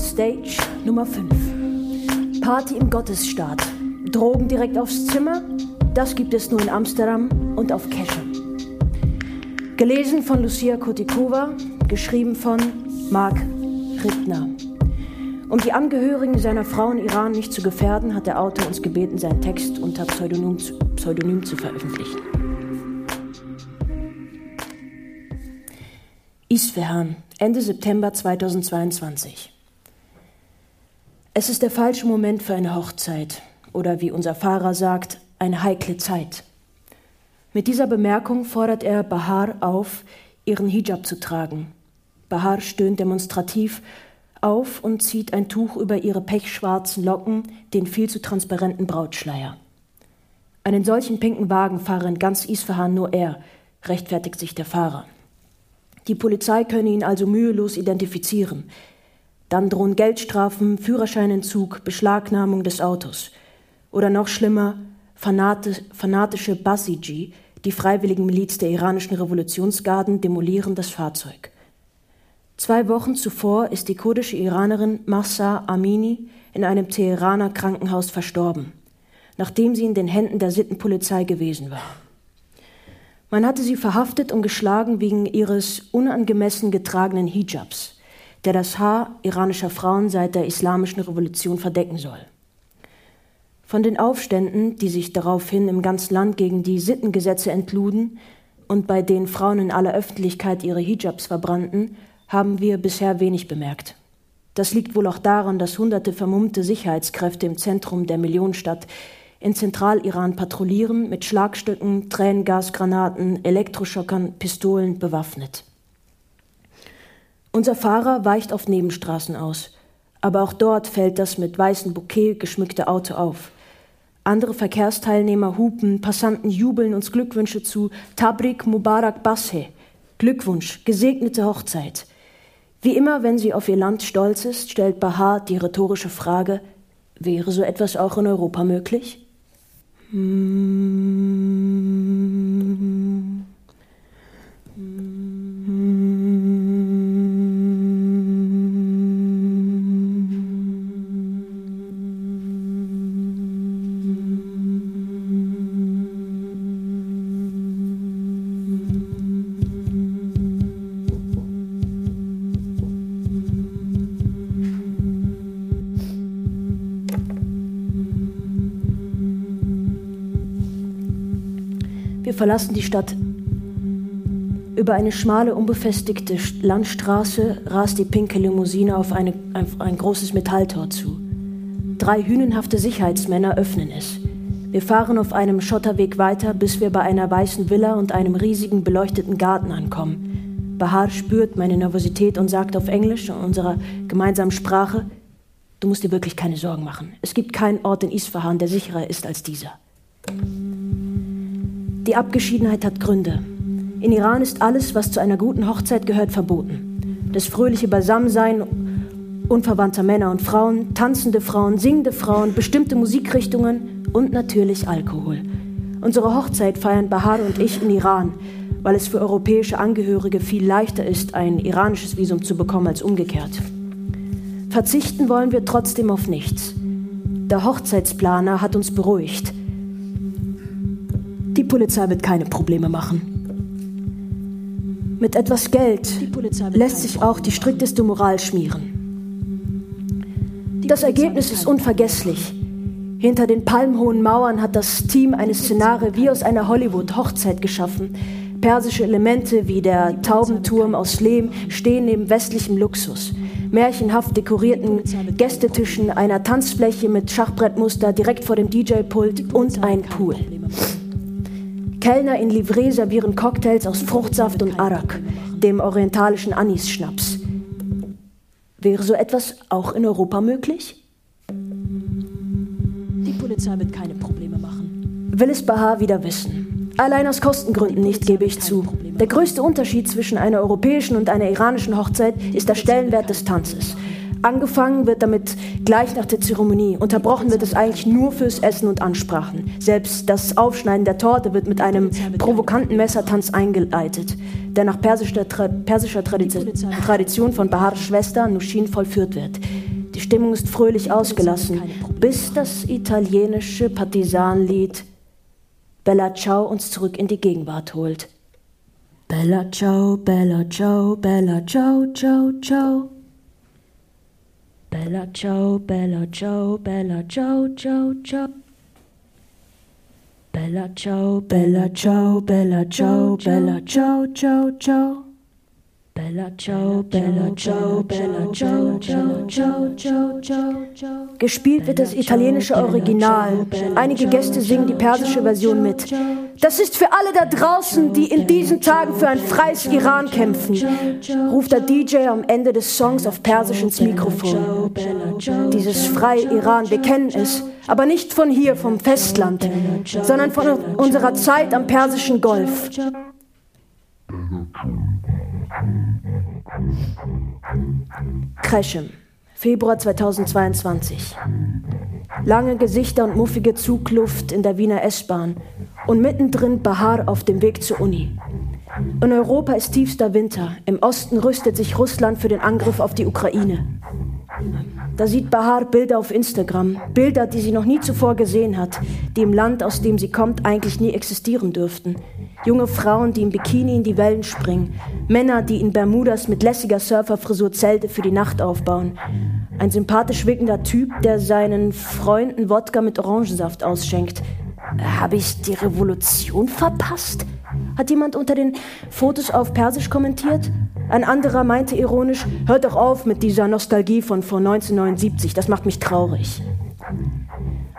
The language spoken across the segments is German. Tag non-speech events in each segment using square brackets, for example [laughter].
Stage Nummer 5. Party im Gottesstaat. Drogen direkt aufs Zimmer? Das gibt es nur in Amsterdam und auf Kesche. Gelesen von Lucia Kotikova, geschrieben von Marc Rittner. Um die Angehörigen seiner Frau in Iran nicht zu gefährden, hat der Autor uns gebeten, seinen Text unter Pseudonym Pseudonym zu veröffentlichen. Isfahan, Ende September 2022. Es ist der falsche Moment für eine Hochzeit oder wie unser Fahrer sagt, eine heikle Zeit. Mit dieser Bemerkung fordert er Bahar auf, ihren Hijab zu tragen. Bahar stöhnt demonstrativ auf und zieht ein Tuch über ihre pechschwarzen Locken, den viel zu transparenten Brautschleier. Einen solchen pinken Wagen fahre in ganz Isfahan nur er, rechtfertigt sich der Fahrer. Die Polizei könne ihn also mühelos identifizieren. Dann drohen Geldstrafen, Führerscheinentzug, Beschlagnahmung des Autos. Oder noch schlimmer, fanatische Basiji, die freiwilligen Miliz der iranischen Revolutionsgarden, demolieren das Fahrzeug. Zwei Wochen zuvor ist die kurdische Iranerin Mahsa Amini in einem Teheraner Krankenhaus verstorben, nachdem sie in den Händen der Sittenpolizei gewesen war. Man hatte sie verhaftet und geschlagen wegen ihres unangemessen getragenen Hijabs, der das Haar iranischer Frauen seit der islamischen Revolution verdecken soll. Von den Aufständen, die sich daraufhin im ganzen Land gegen die Sittengesetze entluden und bei denen Frauen in aller Öffentlichkeit ihre Hijabs verbrannten, haben wir bisher wenig bemerkt. Das liegt wohl auch daran, dass hunderte vermummte Sicherheitskräfte im Zentrum der Millionenstadt in Zentraliran patrouillieren, mit Schlagstücken, Tränengasgranaten, Elektroschockern, Pistolen bewaffnet. Unser Fahrer weicht auf Nebenstraßen aus, aber auch dort fällt das mit weißem Bouquet geschmückte Auto auf. Andere Verkehrsteilnehmer hupen, Passanten jubeln uns Glückwünsche zu. Tabrik Mubarak Bashe. Glückwunsch, gesegnete Hochzeit. Wie immer, wenn sie auf ihr Land stolz ist, stellt Bahar die rhetorische Frage, wäre so etwas auch in Europa möglich? Hm. Verlassen die Stadt. Über eine schmale, unbefestigte Landstraße rast die pinke Limousine auf, eine, ein, ein großes Metalltor zu. Drei hünenhafte Sicherheitsmänner öffnen es. Wir fahren auf einem Schotterweg weiter, bis wir bei einer weißen Villa und einem riesigen beleuchteten Garten ankommen. Bahar spürt meine Nervosität und sagt auf Englisch in unserer gemeinsamen Sprache, du musst dir wirklich keine Sorgen machen. Es gibt keinen Ort in Isfahan, der sicherer ist als dieser. Die Abgeschiedenheit hat Gründe. In Iran ist alles, was zu einer guten Hochzeit gehört, verboten. Das fröhliche Beisammensein unverwandter Männer und Frauen, tanzende Frauen, singende Frauen, bestimmte Musikrichtungen und natürlich Alkohol. Unsere Hochzeit feiern Bahar und ich in Iran, weil es für europäische Angehörige viel leichter ist, ein iranisches Visum zu bekommen als umgekehrt. Verzichten wollen wir trotzdem auf nichts. Der Hochzeitsplaner hat uns beruhigt. Die Polizei wird keine Probleme machen. Mit etwas Geld lässt sich auch die strikteste Moral schmieren. Das Ergebnis ist unvergesslich. Hinter den palmhohen Mauern hat das Team eine Szenario wie aus einer Hollywood-Hochzeit geschaffen. Persische Elemente wie der Taubenturm aus Lehm stehen neben westlichem Luxus. Märchenhaft dekorierten Gästetischen, einer Tanzfläche mit Schachbrettmuster direkt vor dem DJ-Pult und ein Pool. Kellner in Livree servieren Cocktails aus Fruchtsaft und Arak, dem orientalischen Anis-Schnaps. Wäre so etwas auch in Europa möglich? Die Polizei wird keine Probleme machen. Will es Bahar wieder wissen. Allein aus Kostengründen nicht, gebe ich zu. Der größte Unterschied zwischen einer europäischen und einer iranischen Hochzeit ist der Stellenwert des Tanzes. Angefangen wird damit gleich nach der Zeremonie. Unterbrochen wird es eigentlich nur fürs Essen und Ansprachen. Selbst das Aufschneiden der Torte wird mit einem provokanten Messertanz eingeleitet, der nach persischer, Tra persischer Tradition von Bahars Schwester Nushin vollführt wird. Die Stimmung ist fröhlich ausgelassen, bis das italienische Partisanlied Bella Ciao uns zurück in die Gegenwart holt. Bella Ciao, Bella Ciao, Bella Ciao, Ciao, Ciao. Bella Ciao, Bella Ciao, Bella Ciao, Ciao, Ciao. Bella Ciao, Bella Ciao, Bella Ciao, Bella Ciao, Ciao, Ciao. Bella ciao, bella ciao, bella ciao, ciao, ciao, ciao, ciao. Gespielt wird das italienische Original. Einige Gäste singen die persische Version mit. Das ist für alle da draußen, die in diesen Tagen für ein freies Iran kämpfen, ruft der DJ am Ende des Songs auf Persisch ins Mikrofon. Dieses freie Iran, wir kennen es, aber nicht von hier, vom Festland, sondern von unserer Zeit am Persischen Golf. Kreschem, Februar 2022. Lange Gesichter und muffige Zugluft in der Wiener S-Bahn und mittendrin Bahar auf dem Weg zur Uni. In Europa ist tiefster Winter. Im Osten rüstet sich Russland für den Angriff auf die Ukraine. Da sieht Bahar Bilder auf Instagram, Bilder, die sie noch nie zuvor gesehen hat, die im Land, aus dem sie kommt, eigentlich nie existieren dürften. Junge Frauen, die im Bikini in die Wellen springen, Männer, die in Bermudas mit lässiger Surferfrisur Zelte für die Nacht aufbauen. Ein sympathisch wirkender Typ, der seinen Freunden Wodka mit Orangensaft ausschenkt. Habe ich die Revolution verpasst? Hat jemand unter den Fotos auf Persisch kommentiert? Ein anderer meinte ironisch, hört doch auf mit dieser Nostalgie von vor 1979, das macht mich traurig.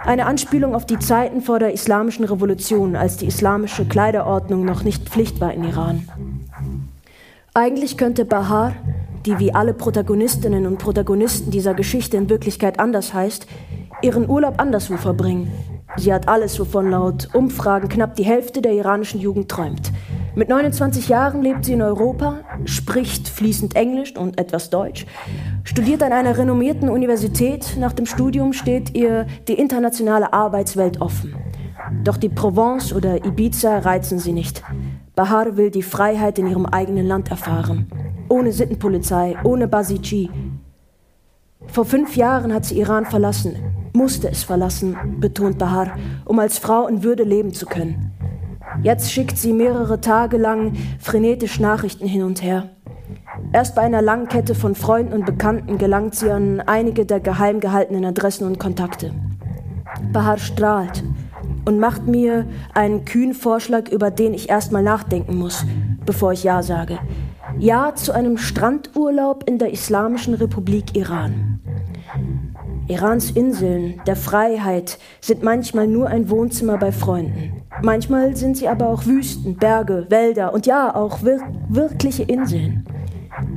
Eine Anspielung auf die Zeiten vor der islamischen Revolution, als die islamische Kleiderordnung noch nicht Pflicht war in Iran. Eigentlich könnte Bahar, die wie alle Protagonistinnen und Protagonisten dieser Geschichte in Wirklichkeit anders heißt, ihren Urlaub anderswo verbringen. Sie hat alles, wovon laut Umfragen knapp die Hälfte der iranischen Jugend träumt. Mit 29 Jahren lebt sie in Europa, spricht fließend Englisch und etwas Deutsch, studiert an einer renommierten Universität. Nach dem Studium steht ihr die internationale Arbeitswelt offen. Doch die Provence oder Ibiza reizen sie nicht. Bahar will die Freiheit in ihrem eigenen Land erfahren. Ohne Sittenpolizei, ohne Basiji. Vor fünf Jahren hat sie Iran verlassen, musste es verlassen, betont Bahar, um als Frau in Würde leben zu können. Jetzt schickt sie mehrere Tage lang frenetisch Nachrichten hin und her. Erst bei einer langen Kette von Freunden und Bekannten gelangt sie an einige der geheim gehaltenen Adressen und Kontakte. Bahar strahlt und macht mir einen kühnen Vorschlag, über den ich erstmal nachdenken muss, bevor ich Ja sage. Ja zu einem Strandurlaub in der Islamischen Republik Iran. Irans Inseln der Freiheit sind manchmal nur ein Wohnzimmer bei Freunden. Manchmal sind sie aber auch Wüsten, Berge, Wälder und ja, auch wir wirkliche Inseln.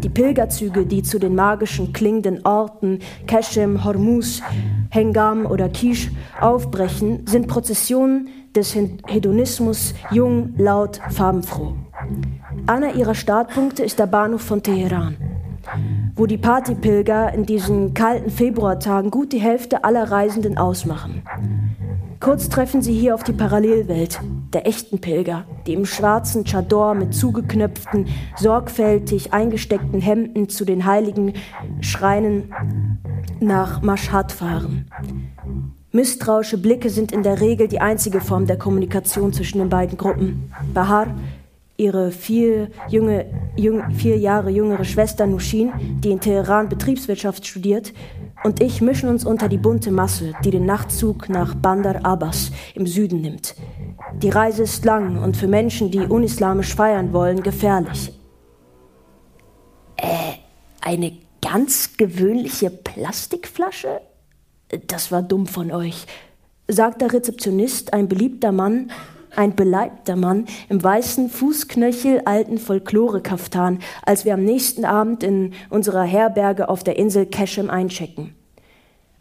Die Pilgerzüge, die zu den magischen klingenden Orten Keshem, Hormuz, Hengam oder Kish aufbrechen, sind Prozessionen des Hedonismus, jung, laut, farbenfroh. Einer ihrer Startpunkte ist der Bahnhof von Teheran wo die Partypilger in diesen kalten Februartagen gut die Hälfte aller Reisenden ausmachen. Kurz treffen sie hier auf die Parallelwelt der echten Pilger, die im schwarzen Chador mit zugeknöpften, sorgfältig eingesteckten Hemden zu den heiligen Schreinen nach Mashhad fahren. Misstrauische Blicke sind in der Regel die einzige Form der Kommunikation zwischen den beiden Gruppen. Bahar ihre vier, junge, jung, vier Jahre jüngere Schwester Nushin, die in Teheran Betriebswirtschaft studiert, und ich mischen uns unter die bunte Masse, die den Nachtzug nach Bandar Abbas im Süden nimmt. Die Reise ist lang und für Menschen, die unislamisch feiern wollen, gefährlich. Äh, eine ganz gewöhnliche Plastikflasche? Das war dumm von euch, sagt der Rezeptionist, ein beliebter Mann, ein beleibter Mann im weißen Fußknöchel alten Folklore-Kaftan, als wir am nächsten Abend in unserer Herberge auf der Insel Keshem einchecken.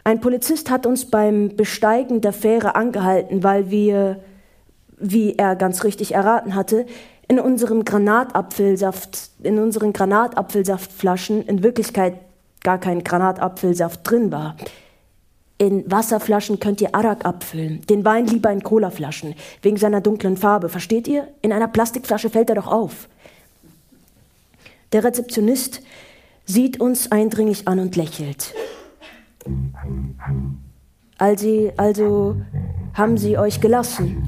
Ein Polizist hat uns beim Besteigen der Fähre angehalten, weil wir, wie er ganz richtig erraten hatte, in unserem Granatapfelsaft, in unseren Granatapfelsaftflaschen in Wirklichkeit gar kein Granatapfelsaft drin war. In Wasserflaschen könnt ihr Arak abfüllen, den Wein lieber in Colaflaschen, wegen seiner dunklen Farbe. Versteht ihr? In einer Plastikflasche fällt er doch auf. Der Rezeptionist sieht uns eindringlich an und lächelt. Also, also haben sie euch gelassen?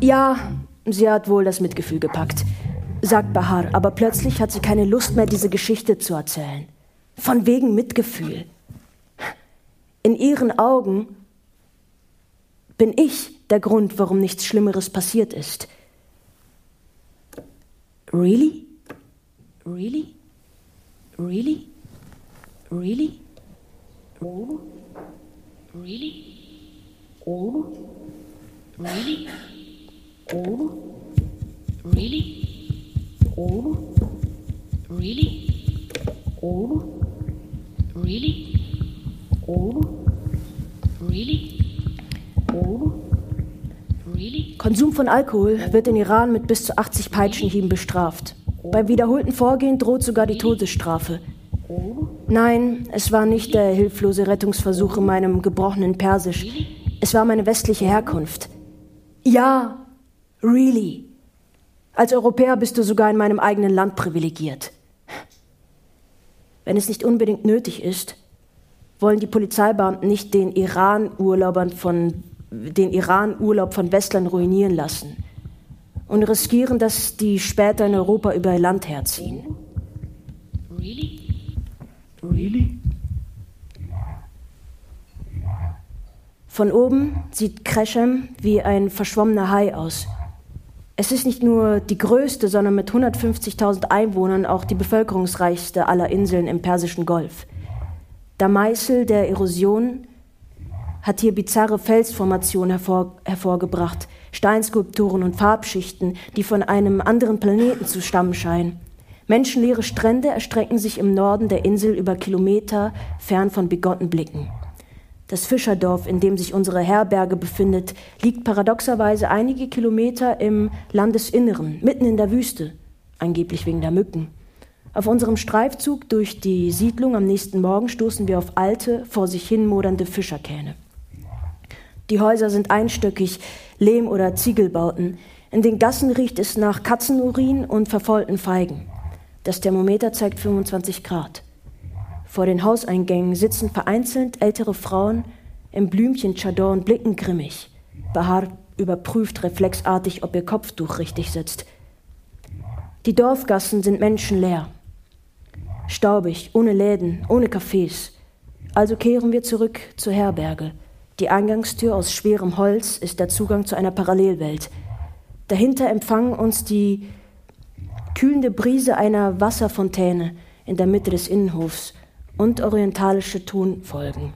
Ja, sie hat wohl das Mitgefühl gepackt, sagt Bahar, aber plötzlich hat sie keine Lust mehr, diese Geschichte zu erzählen. Von wegen Mitgefühl. In ihren Augen bin ich der Grund, warum nichts Schlimmeres passiert ist. Really? Really? Really? Really? Oh? Really? Oh? Really? Oh? Really? Oh? Really? Oh? Really? Really? Konsum von Alkohol wird in Iran mit bis zu 80 Peitschenhieben bestraft. Beim wiederholten Vorgehen droht sogar die Todesstrafe. Nein, es war nicht der hilflose Rettungsversuch in meinem gebrochenen Persisch. Es war meine westliche Herkunft. Ja, really. Als Europäer bist du sogar in meinem eigenen Land privilegiert. Wenn es nicht unbedingt nötig ist, wollen die Polizeibeamten nicht den Iran-Urlaubern von den Iran-Urlaub von Westlern ruinieren lassen und riskieren, dass die später in Europa über ihr Land herziehen. Really? Really? Von oben sieht Kreshem wie ein verschwommener Hai aus. Es ist nicht nur die größte, sondern mit 150.000 Einwohnern auch die bevölkerungsreichste aller Inseln im Persischen Golf. Der Meißel der Erosion hat hier bizarre Felsformationen hervor, hervorgebracht, Steinskulpturen und Farbschichten, die von einem anderen Planeten zu stammen scheinen. Menschenleere Strände erstrecken sich im Norden der Insel über Kilometer fern von bigotten Blicken. Das Fischerdorf, in dem sich unsere Herberge befindet, liegt paradoxerweise einige Kilometer im Landesinneren, mitten in der Wüste, angeblich wegen der Mücken. Auf unserem Streifzug durch die Siedlung am nächsten Morgen stoßen wir auf alte, vor sich hin modernde Fischerkähne. Die Häuser sind einstöckig, Lehm- oder Ziegelbauten. In den Gassen riecht es nach Katzenurin und verfaulten Feigen. Das Thermometer zeigt 25 Grad. Vor den Hauseingängen sitzen vereinzelt ältere Frauen im Blümchen-Chador und blicken grimmig. Bahar überprüft reflexartig, ob ihr Kopftuch richtig sitzt. Die Dorfgassen sind menschenleer. Staubig, ohne Läden, ohne Cafés. Also kehren wir zurück zur Herberge. Die Eingangstür aus schwerem Holz ist der Zugang zu einer Parallelwelt. Dahinter empfangen uns die kühlende Brise einer Wasserfontäne in der Mitte des Innenhofs und orientalische Tonfolgen.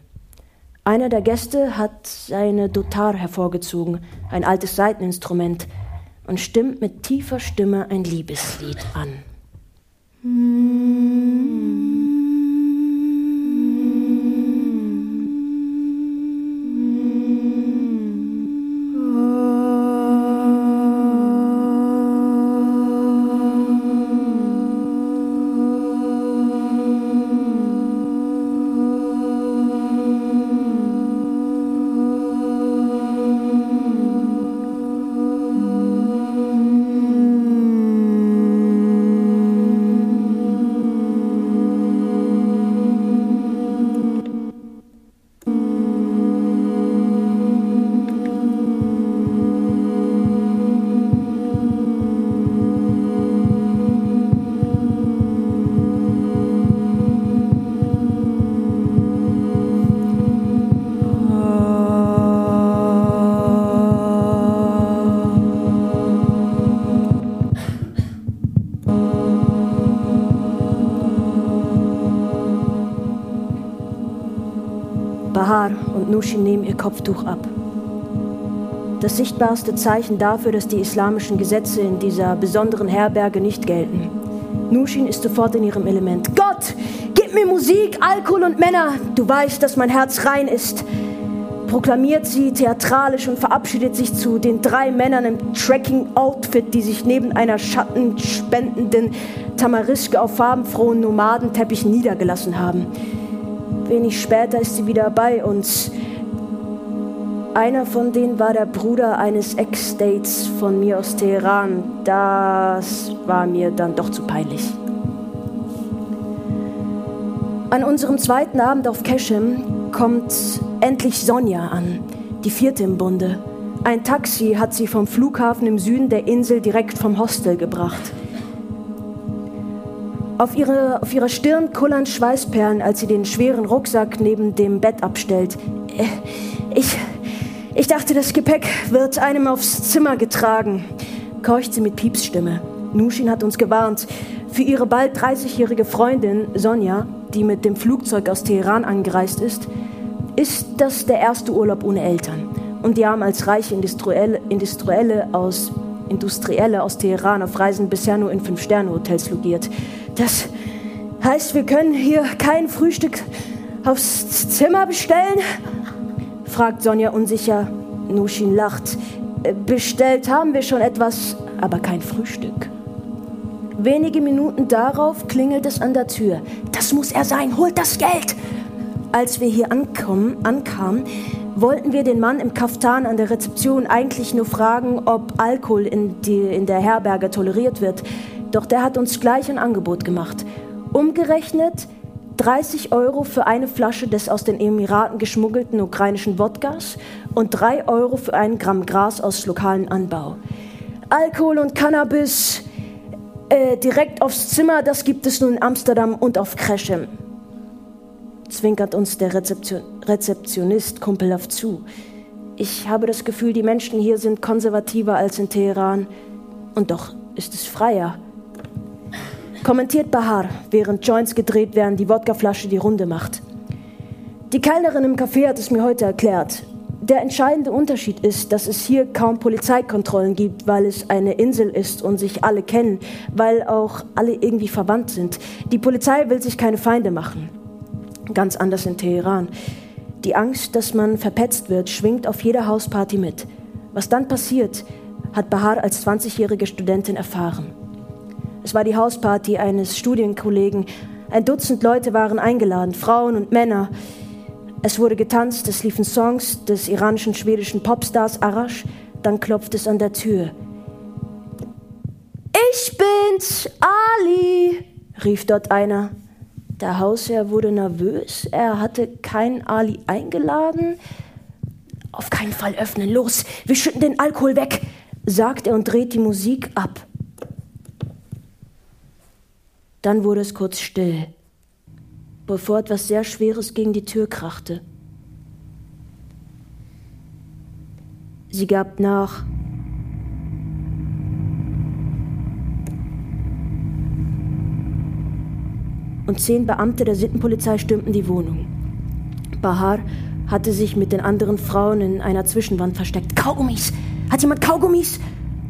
Einer der Gäste hat seine Dotar hervorgezogen, ein altes Saiteninstrument, und stimmt mit tiefer Stimme ein Liebeslied an. Mm-hmm. Und Nushin nehmen ihr Kopftuch ab. Das sichtbarste Zeichen dafür, dass die islamischen Gesetze in dieser besonderen Herberge nicht gelten. Nushin ist sofort in ihrem Element. Gott, gib mir Musik, Alkohol und Männer. Du weißt, dass mein Herz rein ist. proklamiert sie theatralisch und verabschiedet sich zu den drei Männern im Trekking-Outfit, die sich neben einer schattenspendenden Tamariske auf farbenfrohen Nomadenteppichen niedergelassen haben. Wenig später ist sie wieder bei uns. Einer von denen war der Bruder eines Ex-States von mir aus Teheran. Das war mir dann doch zu peinlich. An unserem zweiten Abend auf Keshem kommt endlich Sonja an, die vierte im Bunde. Ein Taxi hat sie vom Flughafen im Süden der Insel direkt vom Hostel gebracht. Auf, ihre, auf ihrer Stirn kullern Schweißperlen, als sie den schweren Rucksack neben dem Bett abstellt. Äh, ich, ich dachte, das Gepäck wird einem aufs Zimmer getragen, keucht sie mit Piepsstimme. Nushin hat uns gewarnt. Für ihre bald 30-jährige Freundin Sonja, die mit dem Flugzeug aus Teheran angereist ist, ist das der erste Urlaub ohne Eltern. Und die haben als reiche Industrielle, Industrielle, aus, Industrielle aus Teheran auf Reisen bisher nur in Fünf-Sterne-Hotels logiert. Das heißt, wir können hier kein Frühstück aufs Zimmer bestellen? Fragt Sonja unsicher. Nushin lacht. Bestellt haben wir schon etwas, aber kein Frühstück. Wenige Minuten darauf klingelt es an der Tür. Das muss er sein, holt das Geld! Als wir hier ankommen, ankamen, wollten wir den Mann im Kaftan an der Rezeption eigentlich nur fragen, ob Alkohol in, die, in der Herberge toleriert wird. Doch der hat uns gleich ein Angebot gemacht. Umgerechnet 30 Euro für eine Flasche des aus den Emiraten geschmuggelten ukrainischen Wodkas und 3 Euro für ein Gramm Gras aus lokalem Anbau. Alkohol und Cannabis äh, direkt aufs Zimmer, das gibt es nun in Amsterdam und auf Kreschem. Zwinkert uns der Rezeption Rezeptionist kumpelhaft zu. Ich habe das Gefühl, die Menschen hier sind konservativer als in Teheran. Und doch ist es freier. Kommentiert Bahar, während Joints gedreht werden, die Wodkaflasche die Runde macht. Die Kellnerin im Café hat es mir heute erklärt. Der entscheidende Unterschied ist, dass es hier kaum Polizeikontrollen gibt, weil es eine Insel ist und sich alle kennen, weil auch alle irgendwie verwandt sind. Die Polizei will sich keine Feinde machen. Ganz anders in Teheran. Die Angst, dass man verpetzt wird, schwingt auf jeder Hausparty mit. Was dann passiert, hat Bahar als 20-jährige Studentin erfahren. Es war die Hausparty eines Studienkollegen. Ein Dutzend Leute waren eingeladen, Frauen und Männer. Es wurde getanzt, es liefen Songs des iranischen schwedischen Popstars Arash, dann klopft es an der Tür. Ich bin's, Ali, rief dort einer. Der Hausherr wurde nervös, er hatte keinen Ali eingeladen. Auf keinen Fall öffnen, los, wir schütten den Alkohol weg, sagt er und dreht die Musik ab. Dann wurde es kurz still bevor etwas sehr Schweres gegen die Tür krachte. Sie gab nach. Und zehn Beamte der Sittenpolizei stürmten die Wohnung. Bahar hatte sich mit den anderen Frauen in einer Zwischenwand versteckt. Kaugummis! Hat jemand Kaugummis?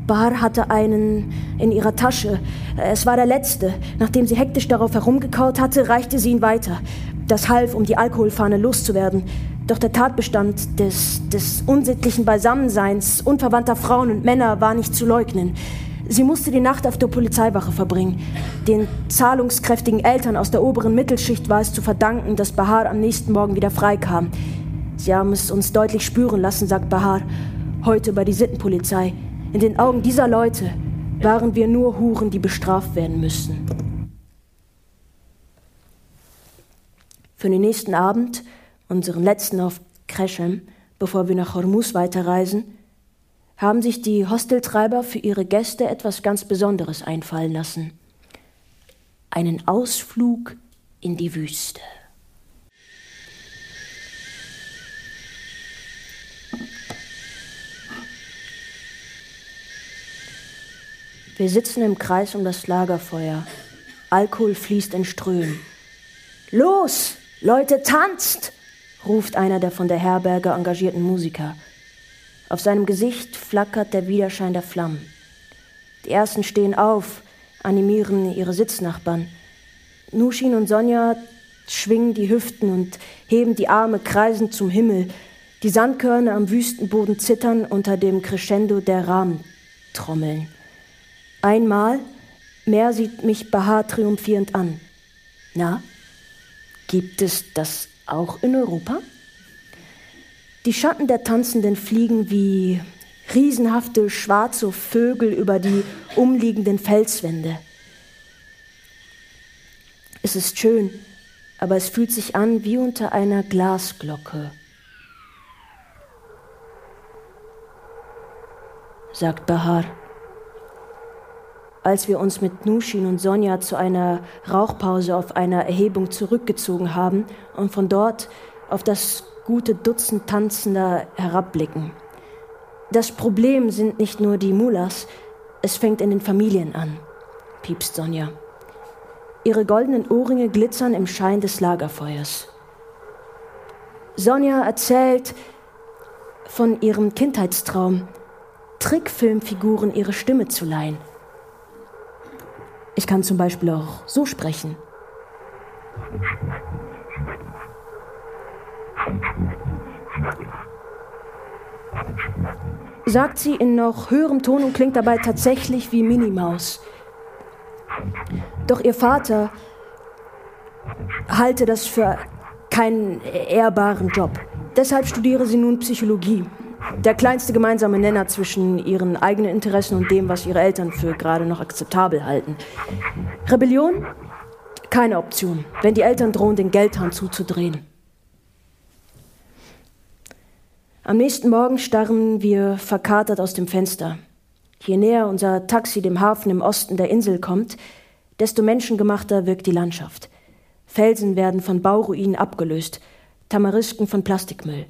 Bar hatte einen in ihrer Tasche. Es war der letzte. Nachdem sie hektisch darauf herumgekaut hatte, reichte sie ihn weiter. Das half, um die Alkoholfahne loszuwerden. Doch der Tatbestand des, des unsittlichen Beisammenseins unverwandter Frauen und Männer war nicht zu leugnen. Sie musste die Nacht auf der Polizeiwache verbringen. Den zahlungskräftigen Eltern aus der oberen Mittelschicht war es zu verdanken, dass Bahar am nächsten Morgen wieder freikam. Sie haben es uns deutlich spüren lassen, sagt Bahar. Heute bei die Sittenpolizei. In den Augen dieser Leute waren wir nur Huren, die bestraft werden müssten. Für den nächsten Abend, unseren letzten auf Kreshem, bevor wir nach Hormuz weiterreisen, haben sich die Hosteltreiber für ihre Gäste etwas ganz Besonderes einfallen lassen. Einen Ausflug in die Wüste. Wir sitzen im Kreis um das Lagerfeuer. Alkohol fließt in Strömen. Los, Leute, tanzt! ruft einer der von der Herberge engagierten Musiker. Auf seinem Gesicht flackert der Widerschein der Flammen. Die ersten stehen auf, animieren ihre Sitznachbarn. Nushin und Sonja schwingen die Hüften und heben die Arme kreisend zum Himmel. Die Sandkörner am Wüstenboden zittern unter dem Crescendo der Rahmentrommeln. Einmal, mehr sieht mich Bahar triumphierend an. Na, gibt es das auch in Europa? Die Schatten der Tanzenden fliegen wie riesenhafte schwarze Vögel über die umliegenden Felswände. Es ist schön, aber es fühlt sich an wie unter einer Glasglocke. sagt Bahar. Als wir uns mit Nushin und Sonja zu einer Rauchpause auf einer Erhebung zurückgezogen haben und von dort auf das gute Dutzend Tanzender herabblicken. Das Problem sind nicht nur die Mullahs, es fängt in den Familien an, piepst Sonja. Ihre goldenen Ohrringe glitzern im Schein des Lagerfeuers. Sonja erzählt von ihrem Kindheitstraum, Trickfilmfiguren ihre Stimme zu leihen. Ich kann zum Beispiel auch so sprechen. Sagt sie in noch höherem Ton und klingt dabei tatsächlich wie Minimaus. Doch ihr Vater halte das für keinen ehrbaren Job. Deshalb studiere sie nun Psychologie. Der kleinste gemeinsame Nenner zwischen ihren eigenen Interessen und dem, was ihre Eltern für gerade noch akzeptabel halten. Rebellion? Keine Option, wenn die Eltern drohen, den Geldhahn zuzudrehen. Am nächsten Morgen starren wir verkatert aus dem Fenster. Je näher unser Taxi dem Hafen im Osten der Insel kommt, desto menschengemachter wirkt die Landschaft. Felsen werden von Bauruinen abgelöst, Tamarisken von Plastikmüll.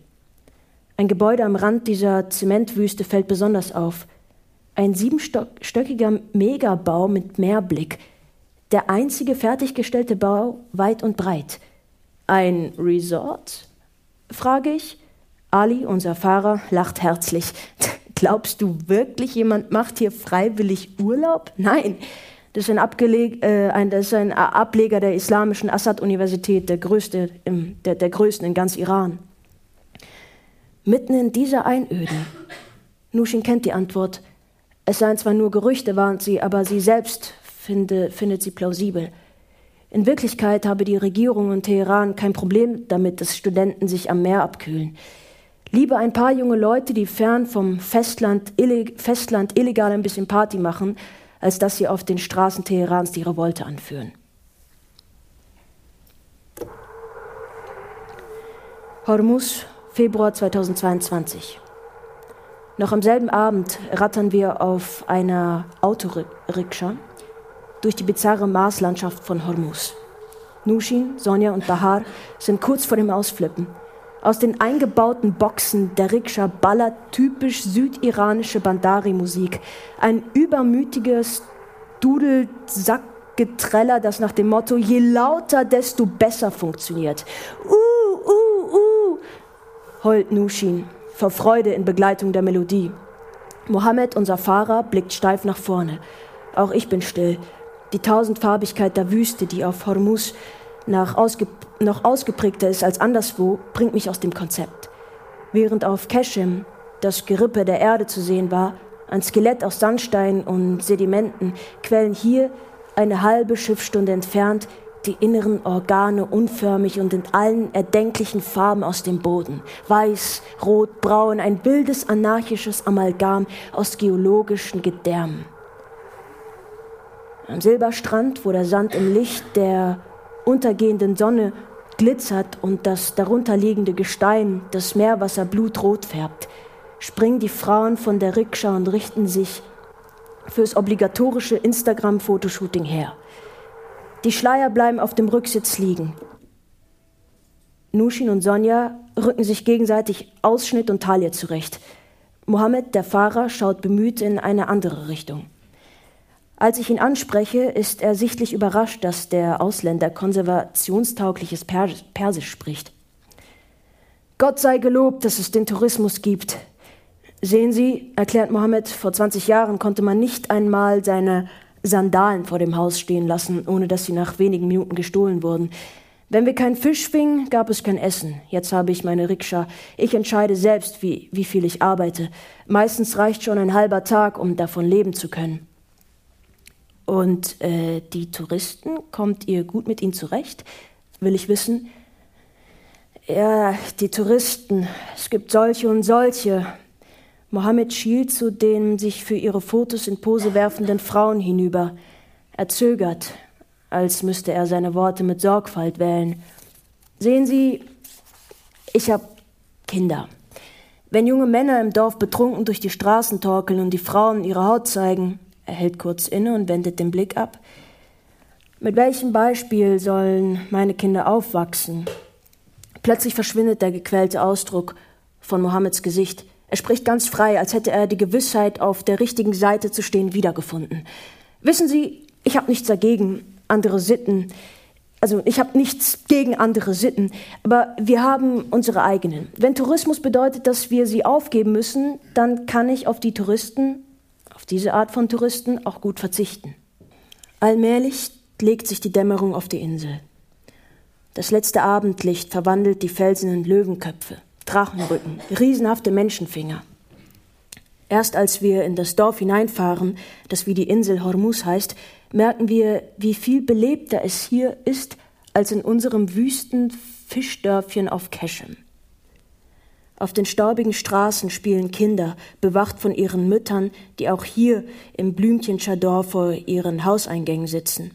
Ein Gebäude am Rand dieser Zementwüste fällt besonders auf. Ein siebenstöckiger Megabau mit Meerblick. Der einzige fertiggestellte Bau weit und breit. Ein Resort? frage ich. Ali, unser Fahrer, lacht herzlich. [laughs] Glaubst du wirklich, jemand macht hier freiwillig Urlaub? Nein, das ist ein, Abgeleg äh, ein, das ist ein Ableger der islamischen Assad-Universität, der, größte der, der größten in ganz Iran. Mitten in dieser Einöde. Nushin kennt die Antwort. Es seien zwar nur Gerüchte, warnt sie, aber sie selbst finde, findet sie plausibel. In Wirklichkeit habe die Regierung in Teheran kein Problem damit, dass Studenten sich am Meer abkühlen. Lieber ein paar junge Leute, die fern vom Festland, illeg Festland illegal ein bisschen Party machen, als dass sie auf den Straßen Teherans die Revolte anführen. Hormuz, Februar 2022. Noch am selben Abend rattern wir auf einer Autorikscha durch die bizarre Marslandschaft von Hormuz. Nushin, Sonja und Bahar sind kurz vor dem Ausflippen. Aus den eingebauten Boxen der Rikscha ballert typisch südiranische Bandari-Musik. Ein übermütiges Dudelsackgetreller, das nach dem Motto je lauter, desto besser funktioniert. Uh, heult Nushin vor Freude in Begleitung der Melodie. Mohammed, unser Fahrer, blickt steif nach vorne. Auch ich bin still. Die Tausendfarbigkeit der Wüste, die auf Hormuz ausge noch ausgeprägter ist als anderswo, bringt mich aus dem Konzept. Während auf Keshem das Gerippe der Erde zu sehen war, ein Skelett aus Sandstein und Sedimenten, quellen hier eine halbe Schiffsstunde entfernt die inneren Organe unförmig und in allen erdenklichen Farben aus dem Boden. Weiß, rot, braun, ein wildes anarchisches Amalgam aus geologischen Gedärmen. Am Silberstrand, wo der Sand im Licht der untergehenden Sonne glitzert und das darunterliegende Gestein das Meerwasser blutrot färbt, springen die Frauen von der Rikscha und richten sich fürs obligatorische Instagram-Fotoshooting her. Die Schleier bleiben auf dem Rücksitz liegen. Nushin und Sonja rücken sich gegenseitig Ausschnitt und Taille zurecht. Mohammed, der Fahrer, schaut bemüht in eine andere Richtung. Als ich ihn anspreche, ist er sichtlich überrascht, dass der Ausländer konservationstaugliches Persisch spricht. Gott sei gelobt, dass es den Tourismus gibt. Sehen Sie, erklärt Mohammed, vor 20 Jahren konnte man nicht einmal seine Sandalen vor dem Haus stehen lassen, ohne dass sie nach wenigen Minuten gestohlen wurden. Wenn wir keinen Fisch fingen, gab es kein Essen. Jetzt habe ich meine Rikscha. Ich entscheide selbst, wie, wie viel ich arbeite. Meistens reicht schon ein halber Tag, um davon leben zu können. Und äh, die Touristen, kommt ihr gut mit ihnen zurecht? Will ich wissen. Ja, die Touristen. Es gibt solche und solche. Mohammed schielt zu den sich für ihre Fotos in Pose werfenden Frauen hinüber. Er zögert, als müsste er seine Worte mit Sorgfalt wählen. Sehen Sie, ich habe Kinder. Wenn junge Männer im Dorf betrunken durch die Straßen torkeln und die Frauen ihre Haut zeigen, er hält kurz inne und wendet den Blick ab. Mit welchem Beispiel sollen meine Kinder aufwachsen? Plötzlich verschwindet der gequälte Ausdruck von Mohammeds Gesicht. Er spricht ganz frei, als hätte er die Gewissheit, auf der richtigen Seite zu stehen, wiedergefunden. Wissen Sie, ich habe nichts dagegen, andere Sitten. Also ich habe nichts gegen andere Sitten, aber wir haben unsere eigenen. Wenn Tourismus bedeutet, dass wir sie aufgeben müssen, dann kann ich auf die Touristen, auf diese Art von Touristen auch gut verzichten. Allmählich legt sich die Dämmerung auf die Insel. Das letzte Abendlicht verwandelt die Felsen in Löwenköpfe, Drachenrücken, riesenhafte Menschenfinger. Erst als wir in das Dorf hineinfahren, das wie die Insel Hormuz heißt, merken wir, wie viel belebter es hier ist als in unserem wüsten Fischdörfchen auf Keschem. Auf den staubigen Straßen spielen Kinder, bewacht von ihren Müttern, die auch hier im Blümchenschador vor ihren Hauseingängen sitzen.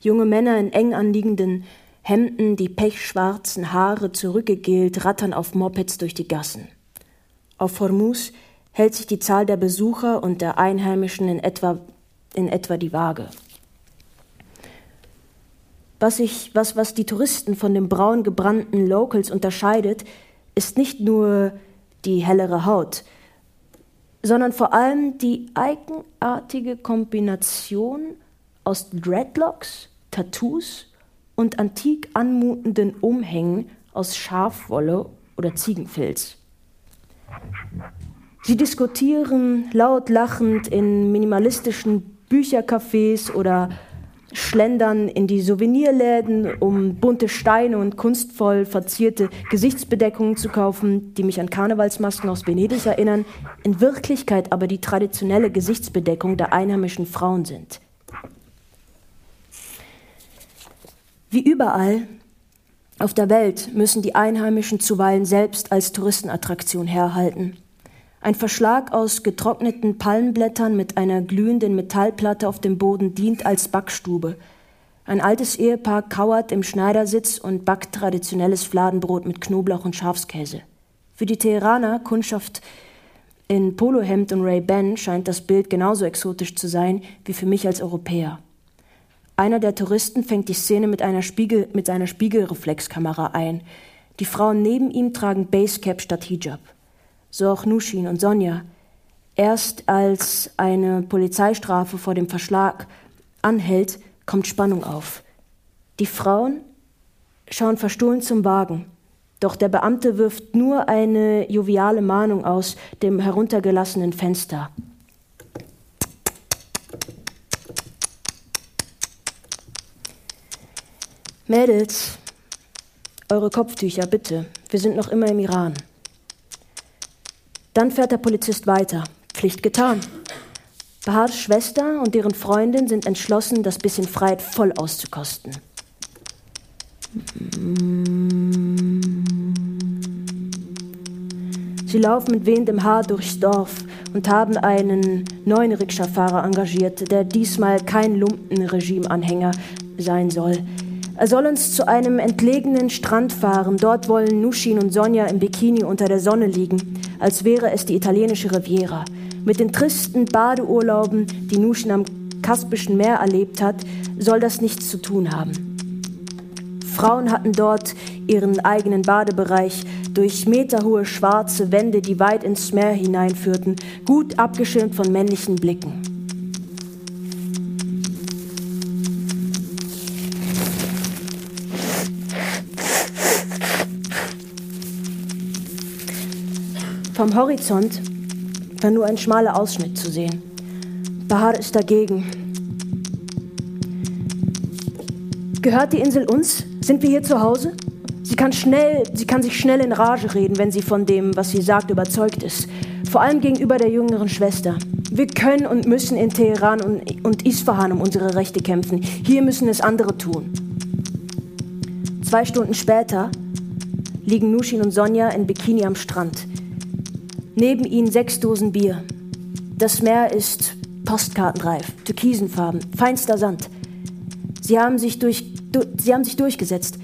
Junge Männer in eng anliegenden Hemden, die pechschwarzen Haare zurückgegelt, rattern auf Mopeds durch die Gassen. Auf Hormuz hält sich die Zahl der Besucher und der Einheimischen in etwa, in etwa die Waage. Was, ich, was, was die Touristen von den braun gebrannten Locals unterscheidet, ist nicht nur die hellere Haut, sondern vor allem die eigenartige Kombination aus Dreadlocks, Tattoos und antik anmutenden Umhängen aus Schafwolle oder Ziegenfilz. Sie diskutieren laut lachend in minimalistischen Büchercafés oder schlendern in die Souvenirläden, um bunte Steine und kunstvoll verzierte Gesichtsbedeckungen zu kaufen, die mich an Karnevalsmasken aus Venedig erinnern, in Wirklichkeit aber die traditionelle Gesichtsbedeckung der einheimischen Frauen sind. Wie überall auf der Welt müssen die Einheimischen zuweilen selbst als Touristenattraktion herhalten. Ein Verschlag aus getrockneten Palmblättern mit einer glühenden Metallplatte auf dem Boden dient als Backstube. Ein altes Ehepaar kauert im Schneidersitz und backt traditionelles Fladenbrot mit Knoblauch und Schafskäse. Für die Teheraner, Kundschaft in Polohemd und Ray-Ban, scheint das Bild genauso exotisch zu sein wie für mich als Europäer. Einer der Touristen fängt die Szene mit einer Spiegel, mit seiner Spiegelreflexkamera ein. Die Frauen neben ihm tragen Basecap statt Hijab so auch Nushin und Sonja. Erst als eine Polizeistrafe vor dem Verschlag anhält, kommt Spannung auf. Die Frauen schauen verstohlen zum Wagen, doch der Beamte wirft nur eine joviale Mahnung aus dem heruntergelassenen Fenster. Mädels, eure Kopftücher bitte, wir sind noch immer im Iran. Dann fährt der Polizist weiter. Pflicht getan. Bahars Schwester und deren Freundin sind entschlossen, das bisschen Freiheit voll auszukosten. Sie laufen mit wehendem Haar durchs Dorf und haben einen neuen Rikscha-Fahrer engagiert, der diesmal kein Lumpenregime-Anhänger sein soll. Er soll uns zu einem entlegenen Strand fahren. Dort wollen Nushin und Sonja im Bikini unter der Sonne liegen, als wäre es die italienische Riviera. Mit den tristen Badeurlauben, die Nushin am Kaspischen Meer erlebt hat, soll das nichts zu tun haben. Frauen hatten dort ihren eigenen Badebereich durch meterhohe schwarze Wände, die weit ins Meer hineinführten, gut abgeschirmt von männlichen Blicken. Vom Horizont war nur ein schmaler Ausschnitt zu sehen. Bahar ist dagegen. Gehört die Insel uns? Sind wir hier zu Hause? Sie kann, schnell, sie kann sich schnell in Rage reden, wenn sie von dem, was sie sagt, überzeugt ist. Vor allem gegenüber der jüngeren Schwester. Wir können und müssen in Teheran und, und Isfahan um unsere Rechte kämpfen. Hier müssen es andere tun. Zwei Stunden später liegen Nushin und Sonja in Bikini am Strand. Neben ihnen sechs Dosen Bier. Das Meer ist postkartenreif, türkisenfarben, feinster Sand. Sie haben sich, durch, du, sie haben sich durchgesetzt.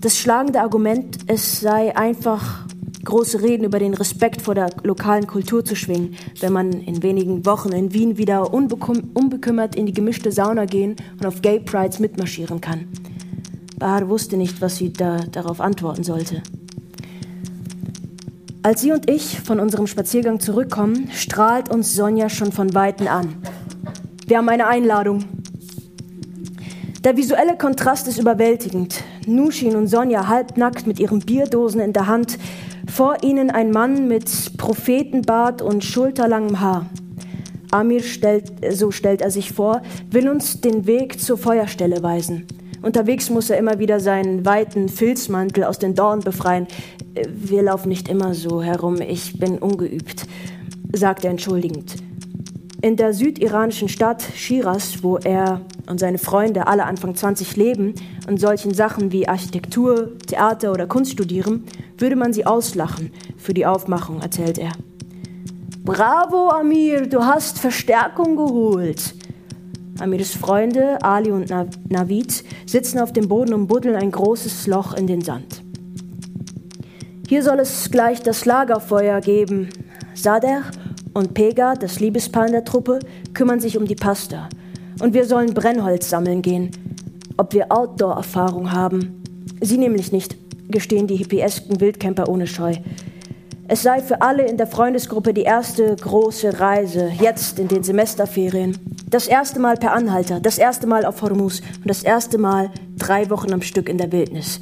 Das schlagende Argument, es sei einfach große Reden über den Respekt vor der lokalen Kultur zu schwingen, wenn man in wenigen Wochen in Wien wieder unbekümmert in die gemischte Sauna gehen und auf Gay Prides mitmarschieren kann. Bahar wusste nicht, was sie da, darauf antworten sollte. Als sie und ich von unserem Spaziergang zurückkommen, strahlt uns Sonja schon von Weitem an. Wir haben eine Einladung. Der visuelle Kontrast ist überwältigend. Nushin und Sonja halbnackt mit ihren Bierdosen in der Hand, vor ihnen ein Mann mit Prophetenbart und schulterlangem Haar. Amir stellt, so stellt er sich vor, will uns den Weg zur Feuerstelle weisen. Unterwegs muss er immer wieder seinen weiten Filzmantel aus den Dornen befreien. Wir laufen nicht immer so herum, ich bin ungeübt, sagt er entschuldigend. In der südiranischen Stadt Shiraz, wo er und seine Freunde alle Anfang 20 leben und solchen Sachen wie Architektur, Theater oder Kunst studieren, würde man sie auslachen für die Aufmachung, erzählt er. Bravo, Amir, du hast Verstärkung geholt. Amirs Freunde, Ali und Navid, sitzen auf dem Boden und buddeln ein großes Loch in den Sand. Hier soll es gleich das Lagerfeuer geben. Sader und Pega, das Liebespaar in der Truppe, kümmern sich um die Pasta. Und wir sollen Brennholz sammeln gehen. Ob wir Outdoor-Erfahrung haben. Sie nämlich nicht, gestehen die hippiesken Wildcamper ohne Scheu. Es sei für alle in der Freundesgruppe die erste große Reise, jetzt in den Semesterferien. Das erste Mal per Anhalter, das erste Mal auf Hormuz und das erste Mal drei Wochen am Stück in der Wildnis.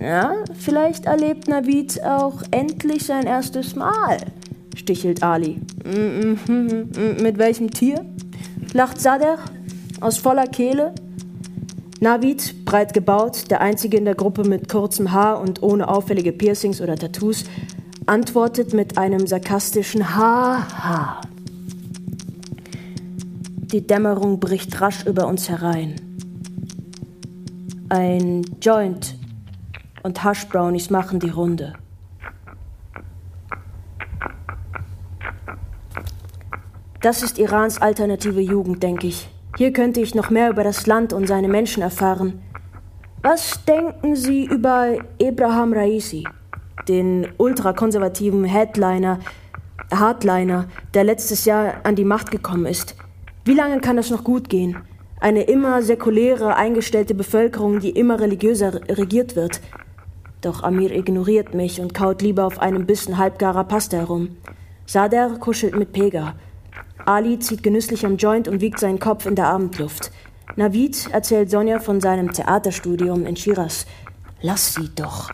Ja, vielleicht erlebt Navid auch endlich sein erstes Mal, stichelt Ali. Mit welchem Tier? lacht Sadr aus voller Kehle. Navid, breit gebaut, der einzige in der Gruppe mit kurzem Haar und ohne auffällige Piercings oder Tattoos, antwortet mit einem sarkastischen Ha-Ha. Die Dämmerung bricht rasch über uns herein. Ein Joint und Hashbrownies machen die Runde. Das ist Irans alternative Jugend, denke ich. Hier könnte ich noch mehr über das Land und seine Menschen erfahren. Was denken Sie über Abraham Raisi, den ultrakonservativen Headliner, Hardliner, der letztes Jahr an die Macht gekommen ist? Wie lange kann das noch gut gehen? Eine immer säkuläre, eingestellte Bevölkerung, die immer religiöser regiert wird. Doch Amir ignoriert mich und kaut lieber auf einem Bissen halbgarer Pasta herum. Sader kuschelt mit Pega. Ali zieht genüsslich am Joint und wiegt seinen Kopf in der Abendluft. Navid erzählt Sonja von seinem Theaterstudium in Shiraz. Lass sie doch.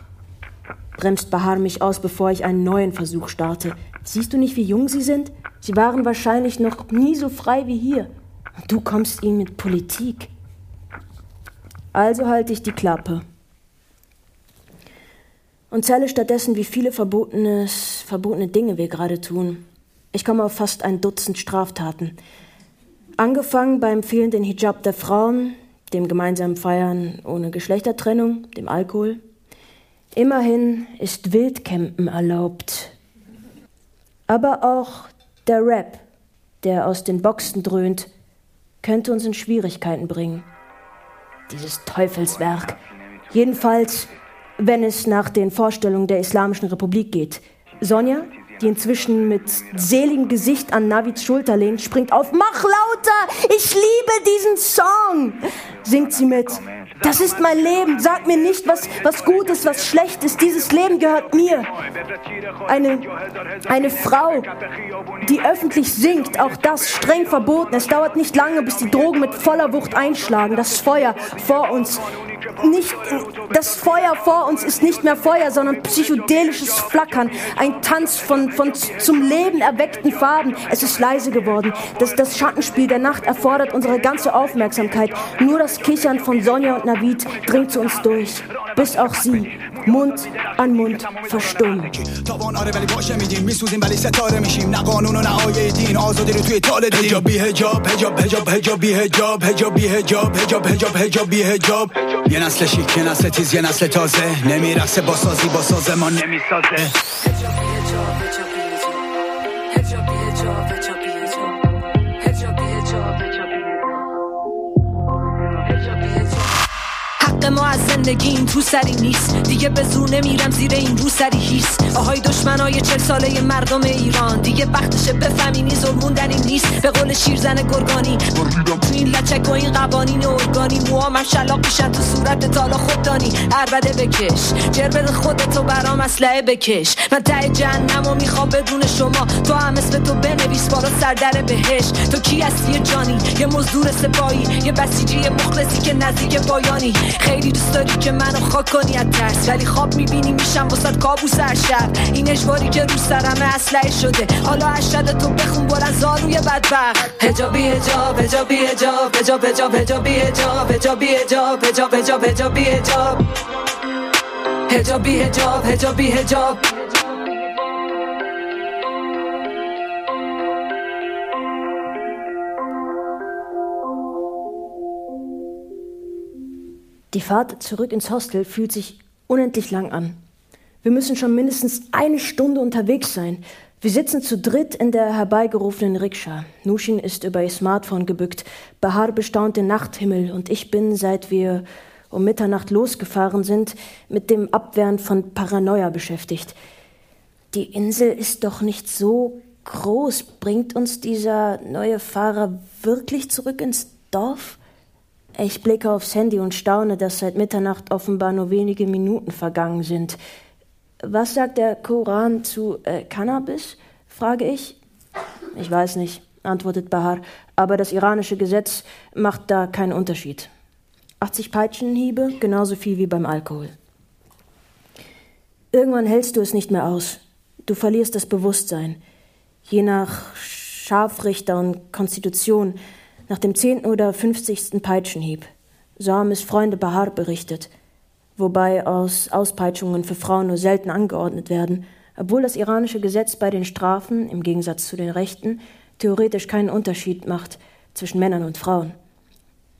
Bremst Bahar mich aus, bevor ich einen neuen Versuch starte. Siehst du nicht, wie jung sie sind? Sie waren wahrscheinlich noch nie so frei wie hier. Und du kommst ihnen mit Politik. Also halte ich die Klappe und zähle stattdessen, wie viele verbotenes, verbotene Dinge wir gerade tun. Ich komme auf fast ein Dutzend Straftaten. Angefangen beim fehlenden Hijab der Frauen, dem gemeinsamen Feiern ohne Geschlechtertrennung, dem Alkohol. Immerhin ist Wildcampen erlaubt. Aber auch der Rap, der aus den Boxen dröhnt, könnte uns in Schwierigkeiten bringen. Dieses Teufelswerk. Jedenfalls wenn es nach den Vorstellungen der Islamischen Republik geht. Sonja, die inzwischen mit seligem Gesicht an Navids Schulter lehnt, springt auf. Mach lauter! Ich liebe diesen Song! singt sie mit. Das ist mein Leben. Sag mir nicht, was, was gut ist, was schlecht ist. Dieses Leben gehört mir. Eine, eine Frau, die öffentlich singt, auch das streng verboten. Es dauert nicht lange, bis die Drogen mit voller Wucht einschlagen. Das Feuer vor uns nicht, das Feuer vor uns ist nicht mehr Feuer, sondern psychedelisches Flackern. Ein Tanz von, von zum Leben erweckten Farben. Es ist leise geworden. Das, das Schattenspiel der Nacht erfordert unsere ganze Aufmerksamkeit. Nur das Das Kichern von Sonja und Navid dringt zu uns durch, bis auch sie Mund an Mund verstummen. یه نسل شیک یه نسل تیز یه نسل تازه نمیرسه با سازی با سازمان نمیسازه ما از زندگیم تو سری نیست. دیگه به زور نمیرم زیر این رو سری هیست آهای دشمنای چل ساله مردم ایران. دیگه وقتشه بفهمینی این نیست. به قول شیرزن گرگانی تو این لچک و این قوانین ارگانی. موامم شلاق میشن تو صورت تالا خوددانی عربده بکش جربل خودتو برام اسلحه بکش. من ته جهنم و می‌خوام بدون شما. تو هم اسم تو بنویس بالا سردر بهش تو کی هستی جانی؟ یه مزدور سپایی یه بسیجی مخلصی که نزدیک پایانی. خیلی خیلی دوست داری که منو خاک کنی از ترس ولی خواب می‌بینی میشم وسط کابوس هر شب این اجباری که رو سرم اسلحه شده حالا اشد تو بخون بر از زاروی بدبخت حجابی حجاب حجابی حجاب حجاب حجاب حجابی حجاب حجابی حجاب حجاب حجاب حجابی حجاب حجابی حجاب حجابی حجاب Die Fahrt zurück ins Hostel fühlt sich unendlich lang an. Wir müssen schon mindestens eine Stunde unterwegs sein. Wir sitzen zu dritt in der herbeigerufenen Rikscha. Nushin ist über ihr Smartphone gebückt. Bahar bestaunt den Nachthimmel und ich bin, seit wir um Mitternacht losgefahren sind, mit dem Abwehren von Paranoia beschäftigt. Die Insel ist doch nicht so groß. Bringt uns dieser neue Fahrer wirklich zurück ins Dorf? Ich blicke aufs Handy und staune, dass seit Mitternacht offenbar nur wenige Minuten vergangen sind. Was sagt der Koran zu äh, Cannabis? frage ich. Ich weiß nicht, antwortet Bahar, aber das iranische Gesetz macht da keinen Unterschied. 80 Peitschenhiebe, genauso viel wie beim Alkohol. Irgendwann hältst du es nicht mehr aus. Du verlierst das Bewusstsein. Je nach Scharfrichter und Konstitution nach dem zehnten oder fünfzigsten Peitschenhieb. So haben es Freunde Bahar berichtet, wobei aus Auspeitschungen für Frauen nur selten angeordnet werden, obwohl das iranische Gesetz bei den Strafen, im Gegensatz zu den Rechten, theoretisch keinen Unterschied macht zwischen Männern und Frauen.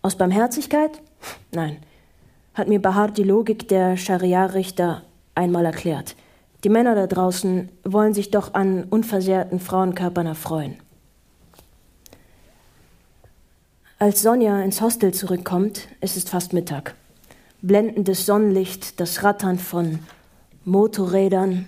Aus Barmherzigkeit? Nein. Hat mir Bahar die Logik der Scharia-Richter einmal erklärt. Die Männer da draußen wollen sich doch an unversehrten Frauenkörpern erfreuen. Als Sonja ins Hostel zurückkommt, ist es fast Mittag. Blendendes Sonnenlicht, das Rattern von Motorrädern.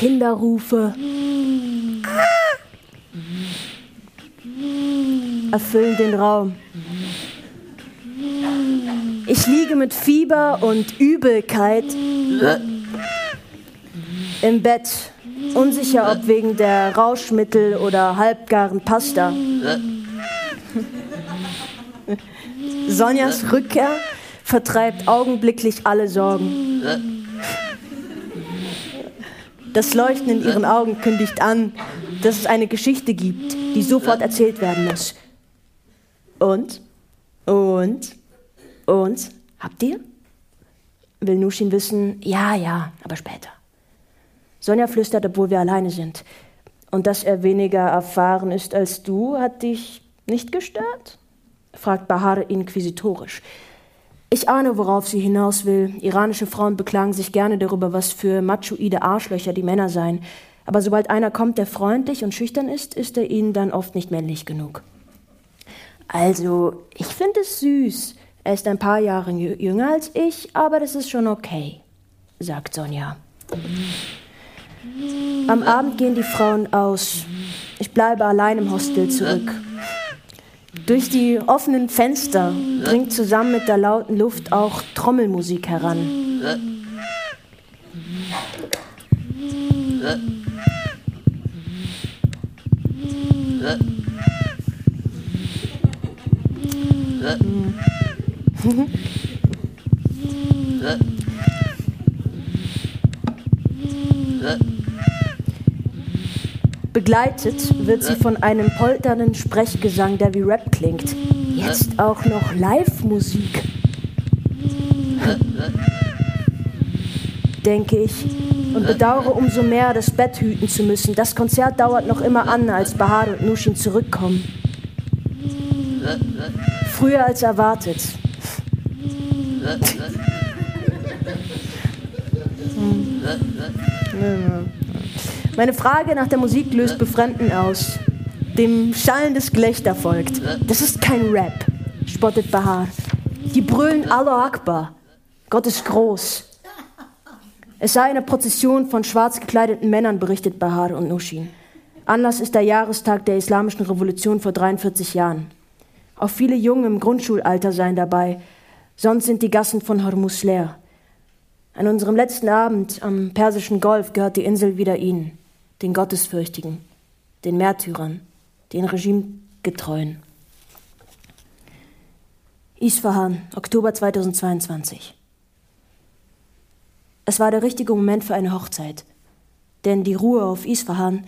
Kinderrufe. Erfüllen den Raum. Ich liege mit Fieber und Übelkeit im Bett, unsicher ob wegen der Rauschmittel oder halbgaren Pasta. Sonjas Rückkehr vertreibt augenblicklich alle Sorgen. Das Leuchten in ihren Augen kündigt an, dass es eine Geschichte gibt, die sofort erzählt werden muss. Und? Und? Und? Habt ihr? Will Nushin wissen, ja, ja, aber später. Sonja flüstert, obwohl wir alleine sind. Und dass er weniger erfahren ist als du, hat dich nicht gestört? fragt Bahar inquisitorisch. Ich ahne, worauf sie hinaus will. Iranische Frauen beklagen sich gerne darüber, was für machoide Arschlöcher die Männer seien. Aber sobald einer kommt, der freundlich und schüchtern ist, ist er ihnen dann oft nicht männlich genug. Also, ich finde es süß. Er ist ein paar Jahre jünger als ich, aber das ist schon okay, sagt Sonja. Am Abend gehen die Frauen aus. Ich bleibe allein im Hostel zurück. Durch die offenen Fenster dringt zusammen mit der lauten Luft auch Trommelmusik heran. Begleitet wird sie von einem polternden Sprechgesang, der wie Rap klingt. Jetzt auch noch Live-Musik. Denke ich und bedauere umso mehr, das Bett hüten zu müssen. Das Konzert dauert noch immer an, als Bahar und Nushin zurückkommen. Früher als erwartet. Meine Frage nach der Musik löst Befremden aus. Dem schallendes Gelächter folgt. Das ist kein Rap, spottet Bahar. Die brüllen Allah Akbar. Gott ist groß. Es sei eine Prozession von schwarz gekleideten Männern, berichtet Bahar und Nushin. Anlass ist der Jahrestag der Islamischen Revolution vor 43 Jahren. Auch viele Jungen im Grundschulalter seien dabei, sonst sind die Gassen von Hormuz leer. An unserem letzten Abend am Persischen Golf gehört die Insel wieder ihnen, den Gottesfürchtigen, den Märtyrern, den Regimegetreuen. Isfahan, Oktober 2022. Es war der richtige Moment für eine Hochzeit, denn die Ruhe auf Isfahan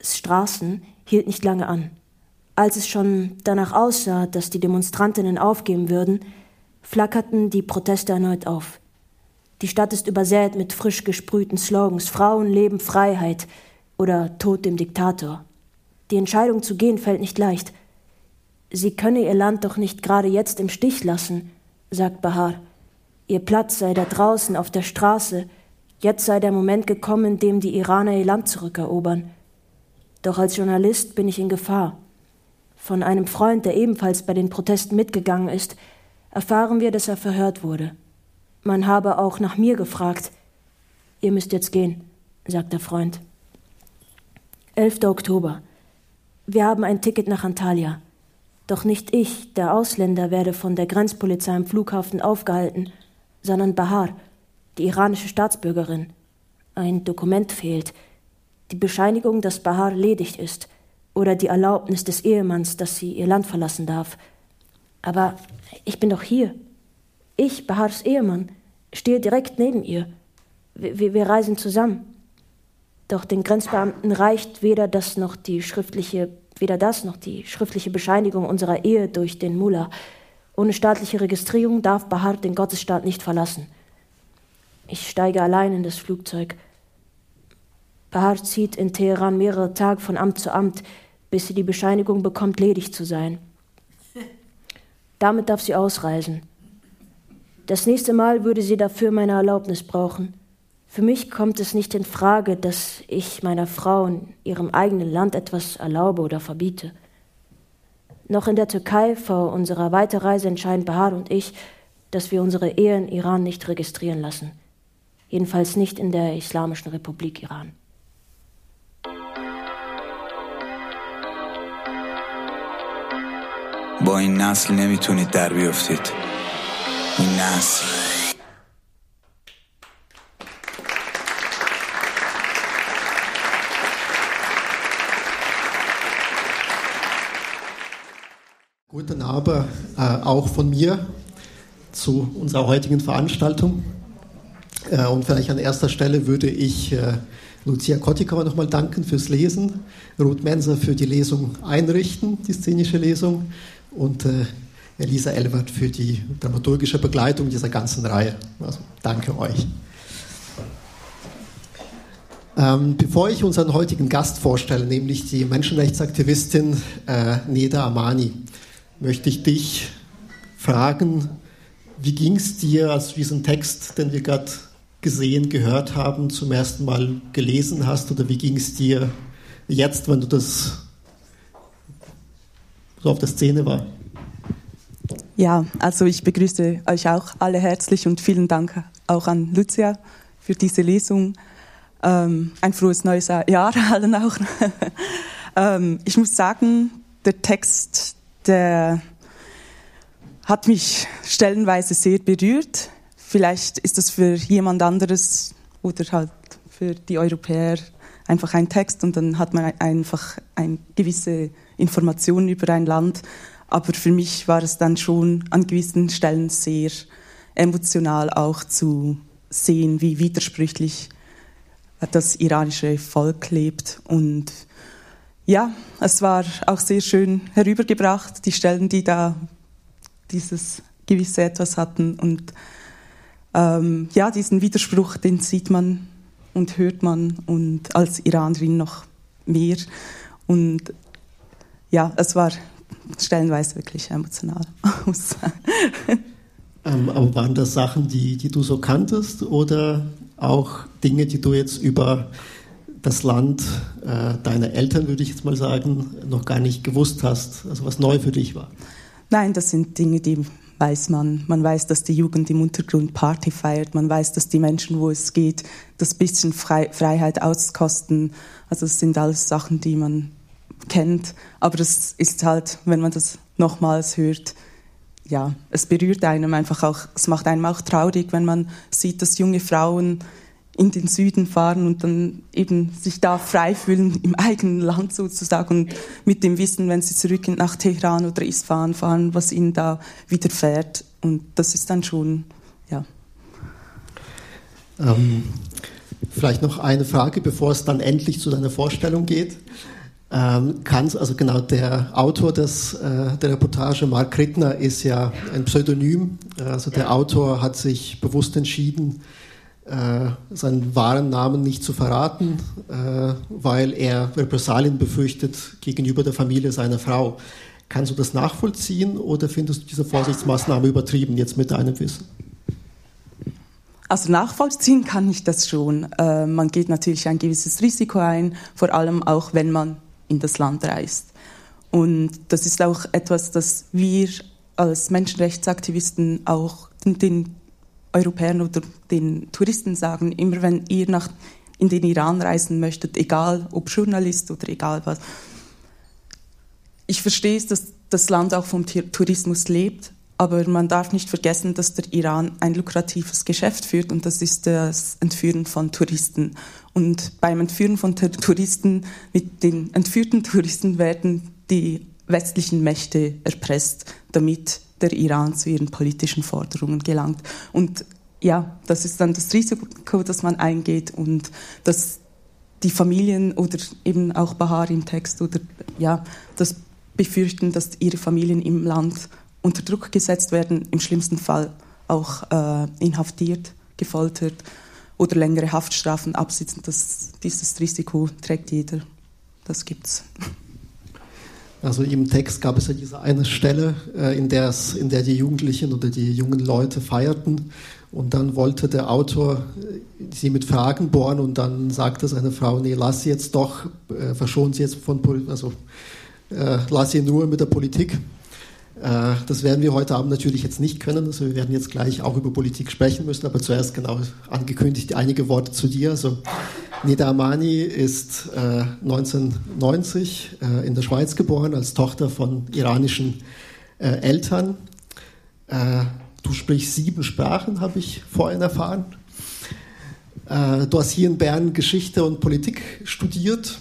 Straßen hielt nicht lange an. Als es schon danach aussah, dass die Demonstrantinnen aufgeben würden, flackerten die Proteste erneut auf. Die Stadt ist übersät mit frisch gesprühten Slogans Frauen leben Freiheit oder Tod dem Diktator. Die Entscheidung zu gehen fällt nicht leicht. Sie könne ihr Land doch nicht gerade jetzt im Stich lassen, sagt Bahar. Ihr Platz sei da draußen auf der Straße. Jetzt sei der Moment gekommen, in dem die Iraner ihr Land zurückerobern. Doch als Journalist bin ich in Gefahr. Von einem Freund, der ebenfalls bei den Protesten mitgegangen ist, erfahren wir, dass er verhört wurde. Man habe auch nach mir gefragt. Ihr müsst jetzt gehen, sagt der Freund. 11. Oktober. Wir haben ein Ticket nach Antalya. Doch nicht ich, der Ausländer, werde von der Grenzpolizei am Flughafen aufgehalten, sondern Bahar, die iranische Staatsbürgerin. Ein Dokument fehlt. Die Bescheinigung, dass Bahar ledig ist oder die Erlaubnis des Ehemanns, dass sie ihr Land verlassen darf. Aber ich bin doch hier. Ich, Bahars Ehemann, stehe direkt neben ihr. Wir, wir reisen zusammen. Doch den Grenzbeamten reicht weder das noch die schriftliche, weder das noch die schriftliche Bescheinigung unserer Ehe durch den Mullah. Ohne staatliche Registrierung darf Bahar den Gottesstaat nicht verlassen. Ich steige allein in das Flugzeug. Bahar zieht in Teheran mehrere Tage von Amt zu Amt, bis sie die Bescheinigung bekommt, ledig zu sein. [laughs] Damit darf sie ausreisen. Das nächste Mal würde sie dafür meine Erlaubnis brauchen. Für mich kommt es nicht in Frage, dass ich meiner Frau in ihrem eigenen Land etwas erlaube oder verbiete. Noch in der Türkei vor unserer Weiterreise entscheiden Bahar und ich, dass wir unsere Ehe in Iran nicht registrieren lassen. Jedenfalls nicht in der Islamischen Republik Iran. با این نسل نمیتونید در بیفتید این نسل Guten Abend äh, auch von mir zu unserer heutigen Veranstaltung. Äh, und vielleicht an erster Stelle würde ich äh, Lucia Kotikova nochmal danken fürs Lesen, Ruth Menser für die Lesung einrichten, die szenische Lesung und äh, Elisa Elbert für die dramaturgische Begleitung dieser ganzen Reihe. Also danke euch. Ähm, bevor ich unseren heutigen Gast vorstelle, nämlich die Menschenrechtsaktivistin äh, Neda Amani, möchte ich dich fragen, wie ging es dir, als du diesen Text, den wir gerade gesehen, gehört haben, zum ersten Mal gelesen hast? Oder wie ging es dir jetzt, wenn du das so auf der Szene war? Ja, also ich begrüße euch auch alle herzlich und vielen Dank auch an Lucia für diese Lesung. Ähm, ein frohes neues Jahr [laughs] allen auch. [laughs] ähm, ich muss sagen, der Text, der hat mich stellenweise sehr berührt. Vielleicht ist das für jemand anderes oder halt für die Europäer einfach ein Text und dann hat man einfach eine gewisse Information über ein Land. Aber für mich war es dann schon an gewissen Stellen sehr emotional auch zu sehen, wie widersprüchlich das iranische Volk lebt. Und ja, es war auch sehr schön herübergebracht, die Stellen, die da dieses gewisse Etwas hatten. Und ähm, ja, diesen Widerspruch, den sieht man und hört man und als Iranerin noch mehr. Und ja, es war stellenweise wirklich emotional. [laughs] ähm, aber waren das Sachen, die, die du so kanntest oder auch Dinge, die du jetzt über das Land äh, deiner Eltern, würde ich jetzt mal sagen, noch gar nicht gewusst hast, also was neu für dich war? Nein, das sind Dinge, die weiß man. Man weiß, dass die Jugend im Untergrund Party feiert. Man weiß, dass die Menschen, wo es geht, das bisschen Frei Freiheit auskosten. Also das sind alles Sachen, die man kennt. Aber das ist halt, wenn man das nochmals hört, ja, es berührt einem einfach auch, es macht einem auch traurig, wenn man sieht, dass junge Frauen in den Süden fahren und dann eben sich da frei fühlen im eigenen Land sozusagen und mit dem Wissen, wenn sie zurück nach Teheran oder Isfahan fahren, was ihnen da widerfährt. Und das ist dann schon, ja. Ähm, vielleicht noch eine Frage, bevor es dann endlich zu deiner Vorstellung geht. Ähm, Kanz, also genau der Autor des, äh, der Reportage, Mark Rittner, ist ja ein Pseudonym. Also der Autor hat sich bewusst entschieden, äh, seinen wahren Namen nicht zu verraten, äh, weil er Repressalien befürchtet gegenüber der Familie seiner Frau. Kannst du das nachvollziehen oder findest du diese Vorsichtsmaßnahme übertrieben jetzt mit deinem Wissen? Also nachvollziehen kann ich das schon. Äh, man geht natürlich ein gewisses Risiko ein, vor allem auch wenn man in das Land reist. Und das ist auch etwas, das wir als Menschenrechtsaktivisten auch den Europäern oder den Touristen sagen, immer wenn ihr nach, in den Iran reisen möchtet, egal ob Journalist oder egal was. Ich verstehe es, dass das Land auch vom Tourismus lebt, aber man darf nicht vergessen, dass der Iran ein lukratives Geschäft führt und das ist das Entführen von Touristen. Und beim Entführen von Touristen, mit den entführten Touristen werden die westlichen Mächte erpresst, damit der Iran zu ihren politischen Forderungen gelangt. Und ja, das ist dann das Risiko, das man eingeht und dass die Familien oder eben auch Bahar im Text oder ja, das befürchten, dass ihre Familien im Land unter Druck gesetzt werden, im schlimmsten Fall auch äh, inhaftiert, gefoltert oder längere Haftstrafen absitzen. Das, dieses Risiko trägt jeder. Das gibt's. Also im Text gab es ja diese eine Stelle, äh, in, in der die Jugendlichen oder die jungen Leute feierten und dann wollte der Autor äh, sie mit Fragen bohren und dann sagte seine Frau, nee, lass sie jetzt doch, äh, verschonen sie jetzt von, also äh, lass sie in Ruhe mit der Politik. Äh, das werden wir heute Abend natürlich jetzt nicht können, also wir werden jetzt gleich auch über Politik sprechen müssen, aber zuerst genau angekündigt einige Worte zu dir. Also Nida Amani ist äh, 1990 äh, in der Schweiz geboren, als Tochter von iranischen äh, Eltern. Äh, du sprichst sieben Sprachen, habe ich vorhin erfahren. Äh, du hast hier in Bern Geschichte und Politik studiert.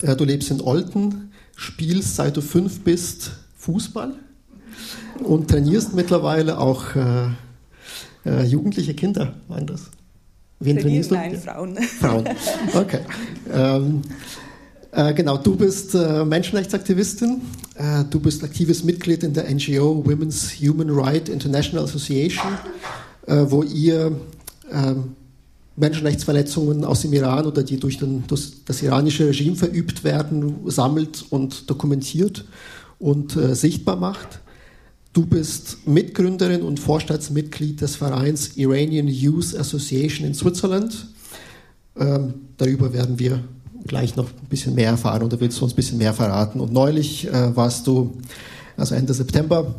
Äh, du lebst in Olten, spielst seit du fünf bist Fußball und trainierst mittlerweile auch jugendliche Kinder. Waren das? Wen trainierst du? Nein, Frauen. Frauen, okay. Ähm, äh, genau, du bist äh, Menschenrechtsaktivistin. Äh, du bist aktives Mitglied in der NGO Women's Human Rights International Association, äh, wo ihr ähm, Menschenrechtsverletzungen aus dem Iran oder die durch, den, durch, das iranische Regime verübt werden, sammelt und dokumentiert und äh, sichtbar macht. Du bist Mitgründerin und Vorstandsmitglied des Vereins Iranian Youth Association in Switzerland. Ähm, darüber werden wir gleich noch ein bisschen mehr erfahren oder willst du uns ein bisschen mehr verraten? Und neulich äh, warst du, also Ende September,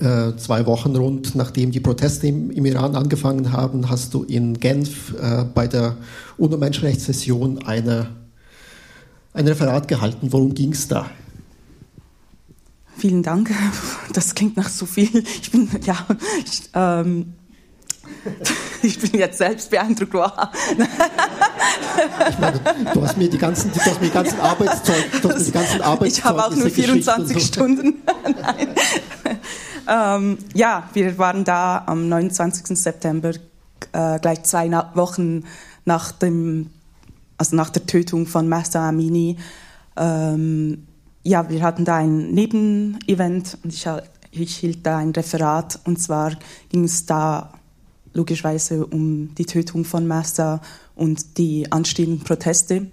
äh, zwei Wochen rund nachdem die Proteste im, im, Iran angefangen haben, hast du in Genf äh, bei der UNO-Menschenrechtssession eine, ein Referat gehalten. Worum ging es da? Vielen Dank. Das klingt nach so viel. Ich bin, ja, ich, ähm, ich bin jetzt selbst beeindruckt. Wow. ich meine, du hast mir die ganzen, du hast mir die ganzen Arbeitszeug, du hast mir die ganzen Arbeitszeugnisse Ich habe auch nur 24 so. Stunden. ähm, ja, wir waren da am 29. September, äh, gleich zwei Wochen nach dem, also nach der Tötung von Master Amini. Ähm, ja, wir hatten da ein Nebenevent und ich, ich hielt da ein Referat und zwar ging es da logischerweise um die Tötung von Massa und die anstehenden Proteste.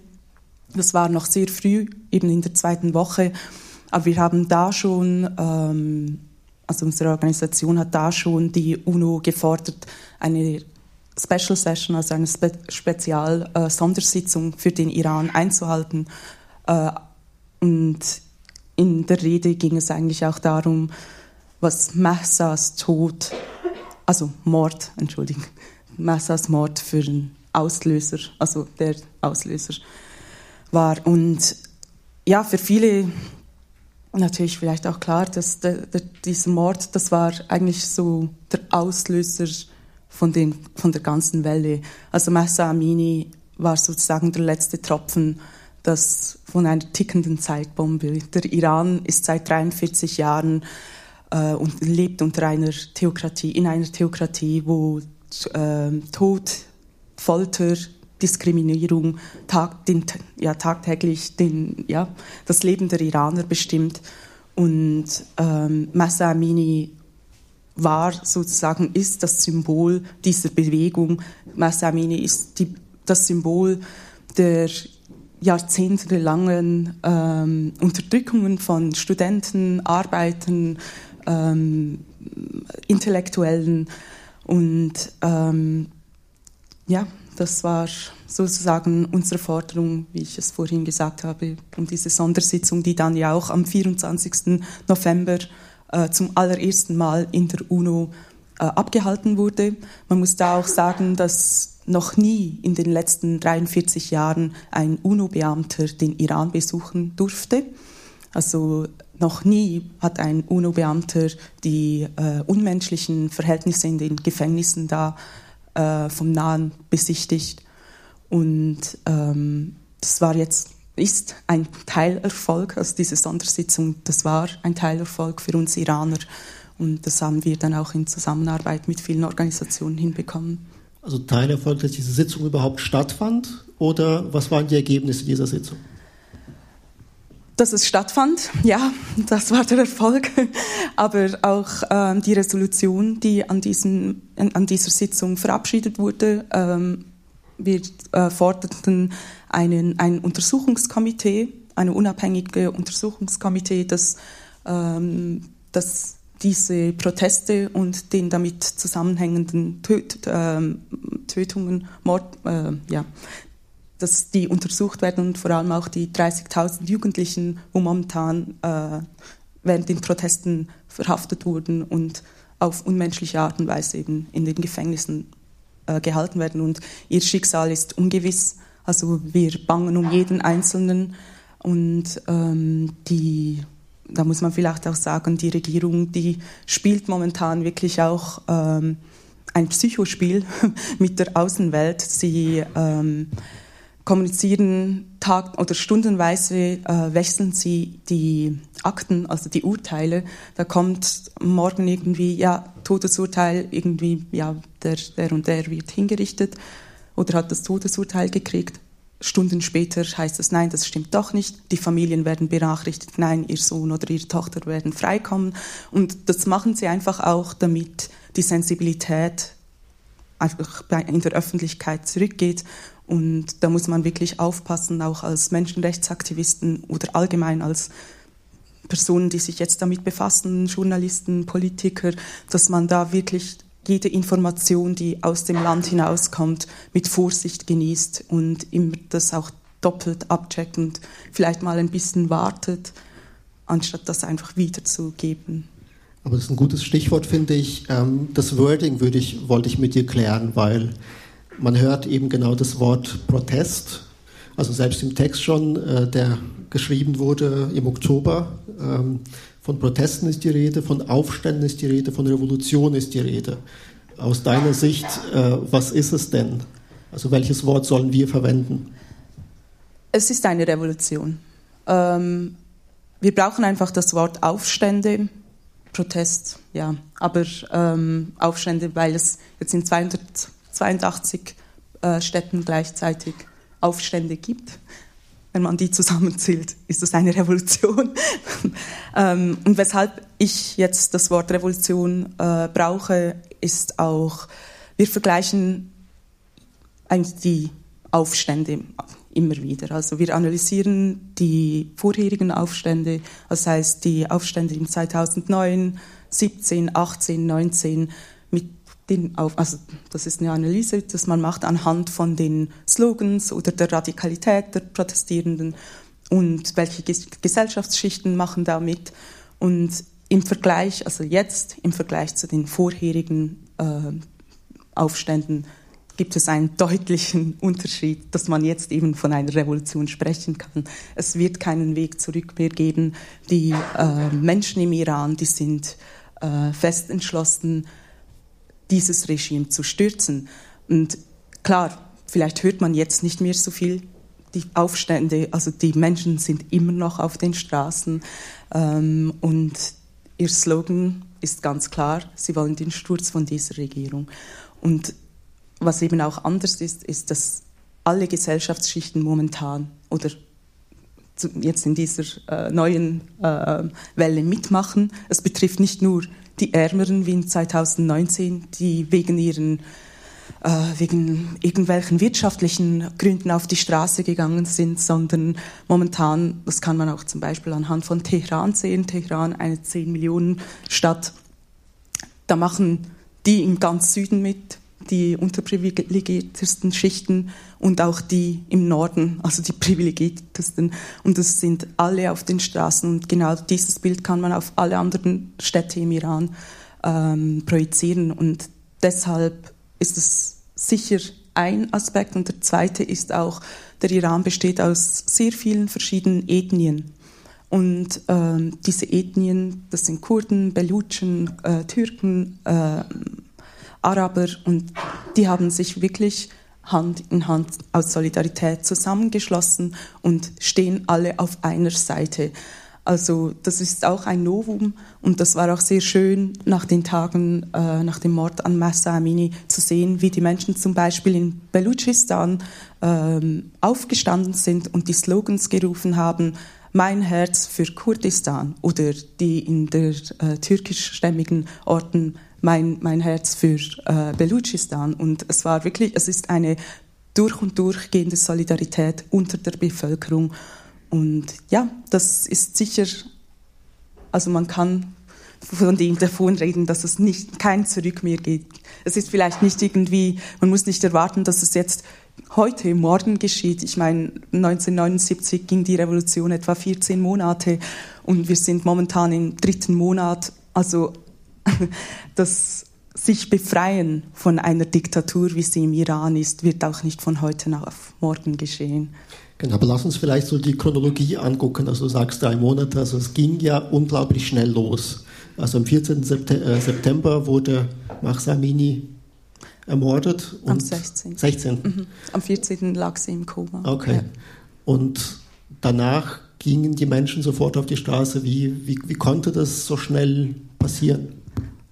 Das war noch sehr früh, eben in der zweiten Woche, aber wir haben da schon, ähm, also unsere Organisation hat da schon die UNO gefordert, eine Special Session, also eine Spe Spezial-Sondersitzung äh, für den Iran einzuhalten. Äh, und in der Rede ging es eigentlich auch darum, was Mahsas Tod also Mord, entschuldigen, Massas Mord für den Auslöser, also der Auslöser war. Und ja, für viele natürlich vielleicht auch klar, dass der, der, dieser Mord, das war eigentlich so der Auslöser von, den, von der ganzen Welle. Also Massa Amini war sozusagen der letzte Tropfen das von einer tickenden Zeitbombe. Der Iran ist seit 43 Jahren äh, und lebt unter einer Theokratie, in einer Theokratie, wo äh, Tod, Folter, Diskriminierung tag, den, ja, tagtäglich den, ja, das Leben der Iraner bestimmt. Und ähm, Massa Amini war sozusagen, ist das Symbol dieser Bewegung. Massa Amini ist die, das Symbol der jahrzehntelangen ähm, Unterdrückungen von Studenten, Arbeitern, ähm, Intellektuellen. Und ähm, ja, das war sozusagen unsere Forderung, wie ich es vorhin gesagt habe, um diese Sondersitzung, die dann ja auch am 24. November äh, zum allerersten Mal in der UNO äh, abgehalten wurde. Man muss da auch sagen, dass noch nie in den letzten 43 Jahren ein UNO-Beamter den Iran besuchen durfte. Also noch nie hat ein UNO-Beamter die äh, unmenschlichen Verhältnisse in den Gefängnissen da äh, vom Nahen besichtigt. Und ähm, das war jetzt, ist ein Teilerfolg, also diese Sondersitzung, das war ein Teilerfolg für uns Iraner. Und das haben wir dann auch in Zusammenarbeit mit vielen Organisationen hinbekommen. Also Teilerfolg, dass diese Sitzung überhaupt stattfand? Oder was waren die Ergebnisse dieser Sitzung? dass es stattfand. Ja, das war der Erfolg. Aber auch ähm, die Resolution, die an, diesem, an dieser Sitzung verabschiedet wurde, ähm, wir äh, forderten einen, ein Untersuchungskomitee, eine unabhängige Untersuchungskomitee, das, ähm, das diese Proteste und den damit zusammenhängenden Töt, äh, Tötungen, Mord, äh, ja, dass die untersucht werden und vor allem auch die 30.000 Jugendlichen, wo momentan äh, während den Protesten verhaftet wurden und auf unmenschliche Art und Weise eben in den Gefängnissen äh, gehalten werden. Und ihr Schicksal ist ungewiss. Also wir bangen um jeden Einzelnen. Und ähm, die, da muss man vielleicht auch sagen, die Regierung, die spielt momentan wirklich auch ähm, ein Psychospiel [laughs] mit der Außenwelt. Sie ähm, kommunizieren tag- oder stundenweise, äh, wechseln sie die Akten, also die Urteile. Da kommt morgen irgendwie, ja, Todesurteil, irgendwie, ja, der, der und der wird hingerichtet oder hat das Todesurteil gekriegt. Stunden später heißt es, nein, das stimmt doch nicht. Die Familien werden benachrichtigt, nein, ihr Sohn oder ihre Tochter werden freikommen. Und das machen sie einfach auch, damit die Sensibilität einfach in der Öffentlichkeit zurückgeht und da muss man wirklich aufpassen, auch als Menschenrechtsaktivisten oder allgemein als Personen, die sich jetzt damit befassen, Journalisten, Politiker, dass man da wirklich jede Information, die aus dem Land hinauskommt, mit Vorsicht genießt und immer das auch doppelt abcheckt und vielleicht mal ein bisschen wartet, anstatt das einfach wiederzugeben. Aber das ist ein gutes Stichwort, finde ich. Ähm, das Wording würde ich, wollte ich mit dir klären, weil man hört eben genau das Wort Protest, also selbst im Text schon, äh, der geschrieben wurde im Oktober. Von Protesten ist die Rede, von Aufständen ist die Rede, von Revolution ist die Rede. aus deiner Sicht, äh, was ist es denn? Also welches Wort sollen wir verwenden? Es ist eine Revolution. Ähm, wir brauchen einfach das Wort Aufstände, Protest, ja, aber ähm, Aufstände, weil es jetzt in 282 äh, Städten gleichzeitig Aufstände gibt. Wenn man die zusammenzählt, ist das eine Revolution. [laughs] ähm, und weshalb ich jetzt das Wort Revolution äh, brauche, ist auch, wir vergleichen eigentlich die Aufstände immer wieder. Also wir analysieren die vorherigen Aufstände, das heißt die Aufstände in 2009, 17, 18, 19 mit den auf, also das ist eine Analyse, die man macht anhand von den Slogans oder der Radikalität der Protestierenden und welche Gesellschaftsschichten machen da mit und im Vergleich, also jetzt im Vergleich zu den vorherigen äh, Aufständen gibt es einen deutlichen [laughs] Unterschied, dass man jetzt eben von einer Revolution sprechen kann. Es wird keinen Weg zurück mehr geben. Die äh, Menschen im Iran, die sind äh, fest entschlossen, dieses Regime zu stürzen. Und klar, vielleicht hört man jetzt nicht mehr so viel die Aufstände, also die Menschen sind immer noch auf den Straßen ähm, und ihr Slogan ist ganz klar, sie wollen den Sturz von dieser Regierung. Und was eben auch anders ist, ist, dass alle Gesellschaftsschichten momentan oder jetzt in dieser äh, neuen äh, Welle mitmachen. Es betrifft nicht nur die Ärmeren wie in 2019, die wegen ihren äh, wegen irgendwelchen wirtschaftlichen Gründen auf die Straße gegangen sind, sondern momentan, das kann man auch zum Beispiel anhand von Teheran sehen, Teheran eine 10 Millionen Stadt, da machen die im ganz Süden mit, die unterprivilegiertesten Schichten und auch die im Norden, also die privilegiertesten. Und das sind alle auf den Straßen. Und genau dieses Bild kann man auf alle anderen Städte im Iran ähm, projizieren. Und deshalb ist es sicher ein Aspekt. Und der zweite ist auch, der Iran besteht aus sehr vielen verschiedenen Ethnien. Und ähm, diese Ethnien, das sind Kurden, Belutschen, äh, Türken, äh, Araber und die haben sich wirklich Hand in Hand aus Solidarität zusammengeschlossen und stehen alle auf einer Seite. Also das ist auch ein Novum und das war auch sehr schön nach den Tagen äh, nach dem Mord an Massa Amini zu sehen, wie die Menschen zum Beispiel in Belutschistan ähm, aufgestanden sind und die Slogans gerufen haben, mein Herz für Kurdistan oder die in der äh, türkischstämmigen Orten mein, mein Herz für äh, Belutschistan. Und es war wirklich, es ist eine durch und durchgehende Solidarität unter der Bevölkerung. Und ja, das ist sicher, also man kann von dem davon reden, dass es nicht kein Zurück mehr geht. Es ist vielleicht nicht irgendwie, man muss nicht erwarten, dass es jetzt heute, morgen geschieht. Ich meine, 1979 ging die Revolution etwa 14 Monate und wir sind momentan im dritten Monat. Also [laughs] das sich befreien von einer Diktatur, wie sie im Iran ist, wird auch nicht von heute auf morgen geschehen. Genau, aber lass uns vielleicht so die Chronologie angucken. Also du sagst drei Monate, also es ging ja unglaublich schnell los. Also am 14. Äh, September wurde Mahsa Amini ermordet. am 16. 16. Mhm. Am 14. lag sie im Koma. Okay. Ja. Und danach gingen die Menschen sofort auf die Straße. Wie, wie, wie konnte das so schnell passieren?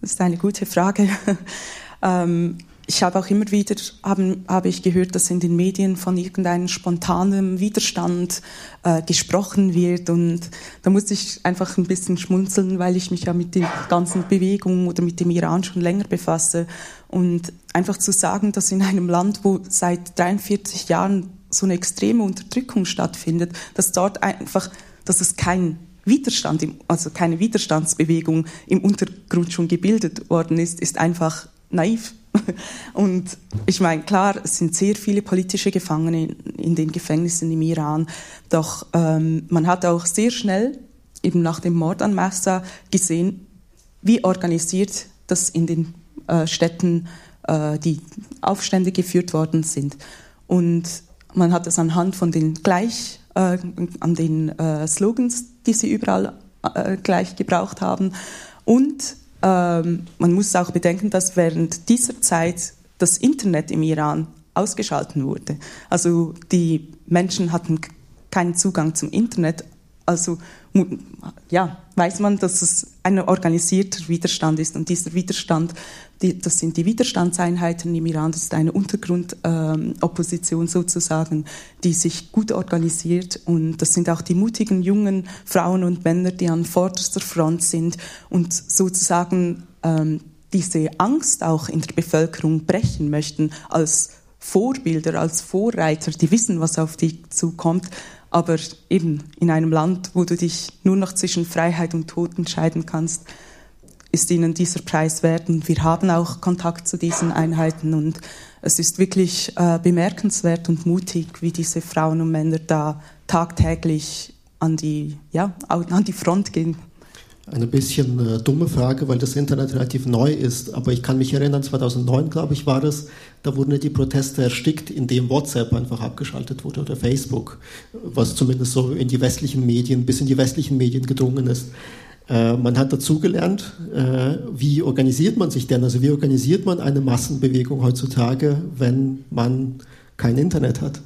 Das ist eine gute Frage. [laughs] ähm, ich habe auch immer wieder haben, habe ich gehört, dass in den Medien von irgendeinem spontanen Widerstand äh, gesprochen wird und da musste ich einfach ein bisschen schmunzeln, weil ich mich ja mit der ganzen Bewegung oder mit dem Iran schon länger befasse und einfach zu sagen, dass in einem Land, wo seit 43 Jahren so eine extreme Unterdrückung stattfindet, dass dort einfach, dass es kein Widerstand, also keine Widerstandsbewegung im Untergrund schon gebildet worden ist, ist einfach naiv. [laughs] Und ich meine, klar, es sind sehr viele politische Gefangene in den Gefängnissen im Iran, doch ähm, man hat auch sehr schnell, eben nach dem Mord an Massa, gesehen, wie organisiert das in den äh, Städten äh, die Aufstände geführt worden sind. Und man hat es anhand von den gleich äh, an den äh, Slogans, die sie überall äh, gleich gebraucht haben und äh, ähm, man muss auch bedenken, dass während dieser Zeit das Internet im Iran ausgeschalten wurde. Also die Menschen hatten keinen Zugang zum Internet. Also ja, weiß man, dass es ein organisierter Widerstand ist. Und dieser Widerstand, die, das sind die Widerstandseinheiten im Iran, das ist eine Untergrundopposition ähm, sozusagen, die sich gut organisiert. Und das sind auch die mutigen jungen Frauen und Männer, die an vorderster Front sind und sozusagen ähm, diese Angst auch in der Bevölkerung brechen möchten als Vorbilder, als Vorreiter, die wissen, was auf dich zukommt, aber eben in einem Land, wo du dich nur noch zwischen Freiheit und Tod entscheiden kannst, ist ihnen dieser Preis wert. Und wir haben auch Kontakt zu diesen Einheiten und es ist wirklich äh, bemerkenswert und mutig, wie diese Frauen und Männer da tagtäglich an die, ja, an die Front gehen. Eine bisschen äh, dumme Frage, weil das Internet relativ neu ist, aber ich kann mich erinnern, 2009, glaube ich, war das, da wurden die Proteste erstickt, indem WhatsApp einfach abgeschaltet wurde oder Facebook, was zumindest so in die westlichen Medien, bis in die westlichen Medien gedrungen ist. Äh, man hat dazugelernt, äh, wie organisiert man sich denn? Also wie organisiert man eine Massenbewegung heutzutage, wenn man kein Internet hat?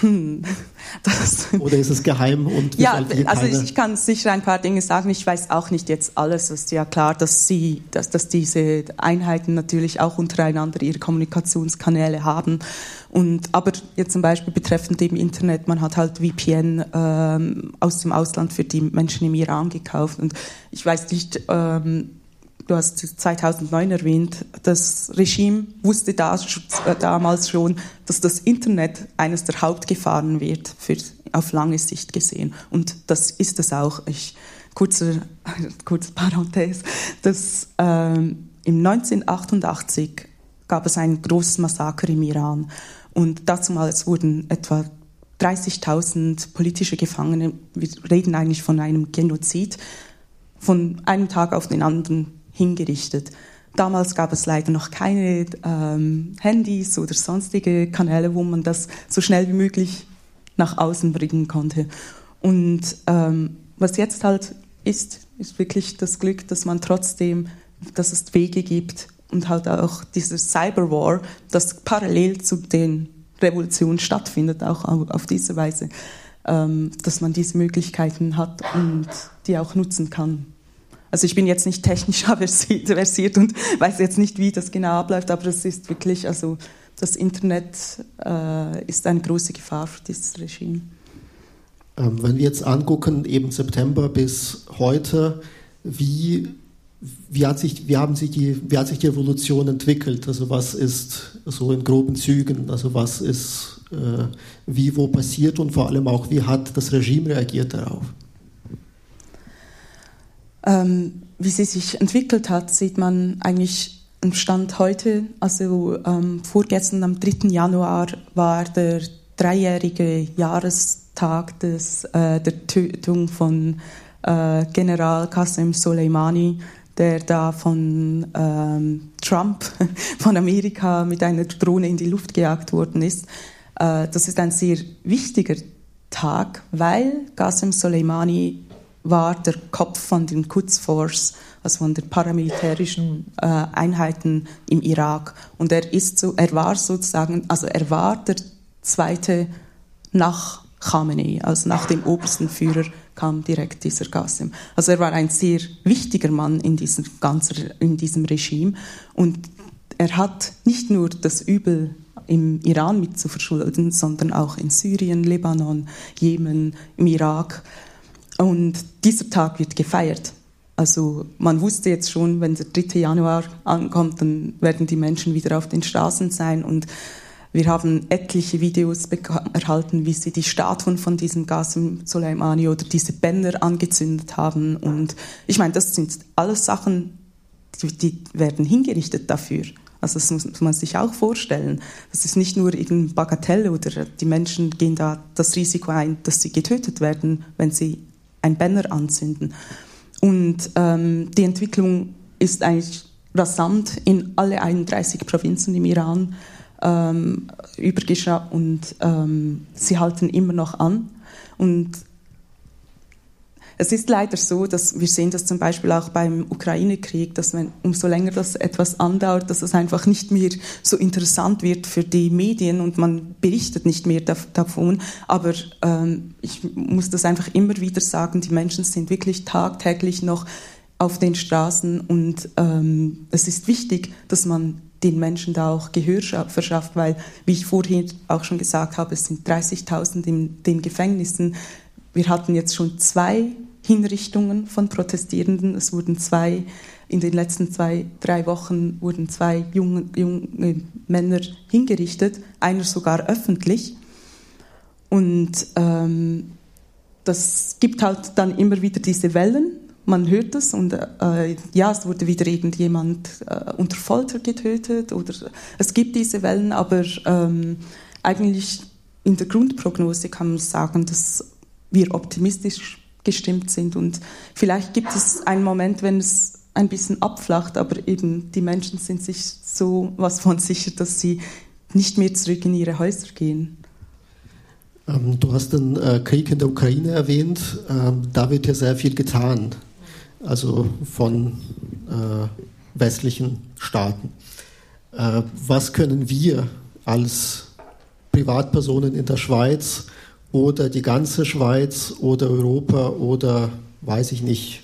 Hm, [laughs] Oder ist es geheim und Ja, also ich, ich, kann sicher ein paar Dinge sagen. Ich weiß auch nicht jetzt alles. Es ist ja klar, dass sie, dass, dass diese Einheiten natürlich auch untereinander ihre Kommunikationskanäle haben. Und aber jetzt zum Beispiel betreffend dem Internet, man hat halt VPN ähm, aus dem Ausland für die Menschen im Iran gekauft. Und ich weiß nicht. Ähm, du hast 2009 erwähnt, das Regime wusste da, äh, damals schon, dass das Internet eines der Hauptgefahren wird, für, auf lange Sicht gesehen. Und das ist es auch. Ich, kurze, [laughs] kurze Parenthese, dass ähm, im 1988 gab es ein großes Massaker im Iran und damals wurden etwa 30.000 politische Gefangene, wir reden eigentlich von einem Genozid, von einem Tag auf den anderen hingerichtet. Damals gab es leider noch keine ähm, Handys oder sonstige Kanäle, wo man das so schnell wie möglich nach außen bringen konnte. Und ähm, was jetzt halt ist, ist wirklich das Glück, dass man trotzdem, dass es Wege gibt und halt auch dieses Cyberwar, das parallel zu den Revolutionen stattfindet, auch auf diese Weise, ähm, dass man diese Möglichkeiten hat und die auch nutzen kann. Also ich bin jetzt nicht technisch [laughs] versiert und weiß jetzt nicht, wie das genau abläuft, aber es ist wirklich, also das Internet äh, ist eine große Gefahr für dieses Regime. Ähm, wenn wir jetzt angucken, eben September bis heute, wie, wie, hat sich, wie, haben sich die, wie hat sich die Revolution entwickelt? Also was ist so in groben Zügen, also was ist äh, wie, wo passiert und vor allem auch, wie hat das Regime reagiert darauf? Ähm, wie sie sich entwickelt hat, sieht man eigentlich am Stand heute. Also ähm, vorgestern am 3. Januar war der dreijährige Jahrestag des, äh, der Tötung von äh, General Qasem Soleimani, der da von ähm, Trump, [laughs] von Amerika mit einer Drohne in die Luft gejagt worden ist. Äh, das ist ein sehr wichtiger Tag, weil Qasem Soleimani war der Kopf von den Quds Force, also von den paramilitärischen äh, Einheiten im Irak. Und er ist so, er war sozusagen, also er war der zweite nach Khamenei, also nach dem obersten Führer kam direkt dieser Qasem. Also er war ein sehr wichtiger Mann in diesem, ganzen, in diesem Regime und er hat nicht nur das Übel im Iran mit zu verschulden, sondern auch in Syrien, Libanon, Jemen, im Irak. Und dieser Tag wird gefeiert. Also man wusste jetzt schon, wenn der 3. Januar ankommt, dann werden die Menschen wieder auf den Straßen sein und wir haben etliche Videos erhalten, wie sie die Statuen von diesem Qasim Soleimani oder diese Bänder angezündet haben. Und ich meine, das sind alles Sachen, die, die werden hingerichtet dafür. Also das muss man sich auch vorstellen. Das ist nicht nur irgendein Bagatelle oder die Menschen gehen da das Risiko ein, dass sie getötet werden, wenn sie ein Banner anzünden. Und ähm, die Entwicklung ist eigentlich rasant in alle 31 Provinzen im Iran ähm, übergeschraubt und ähm, sie halten immer noch an. Und es ist leider so, dass wir sehen das zum Beispiel auch beim Ukraine-Krieg, dass wenn, umso länger das etwas andauert, dass es einfach nicht mehr so interessant wird für die Medien und man berichtet nicht mehr davon. Aber ähm, ich muss das einfach immer wieder sagen, die Menschen sind wirklich tagtäglich noch auf den Straßen und ähm, es ist wichtig, dass man den Menschen da auch Gehör verschafft, weil, wie ich vorhin auch schon gesagt habe, es sind 30.000 in den Gefängnissen. Wir hatten jetzt schon zwei Hinrichtungen von Protestierenden. Es wurden zwei, in den letzten zwei, drei Wochen wurden zwei junge, junge Männer hingerichtet, einer sogar öffentlich. Und ähm, das gibt halt dann immer wieder diese Wellen. Man hört es und äh, ja, es wurde wieder irgendjemand äh, unter Folter getötet oder es gibt diese Wellen, aber ähm, eigentlich in der Grundprognose kann man sagen, dass wir optimistisch gestimmt sind. Und vielleicht gibt es einen Moment, wenn es ein bisschen abflacht, aber eben die Menschen sind sich so was von sicher, dass sie nicht mehr zurück in ihre Häuser gehen. Ähm, du hast den äh, Krieg in der Ukraine erwähnt. Ähm, da wird ja sehr viel getan, also von äh, westlichen Staaten. Äh, was können wir als Privatpersonen in der Schweiz oder die ganze Schweiz oder Europa oder weiß ich nicht,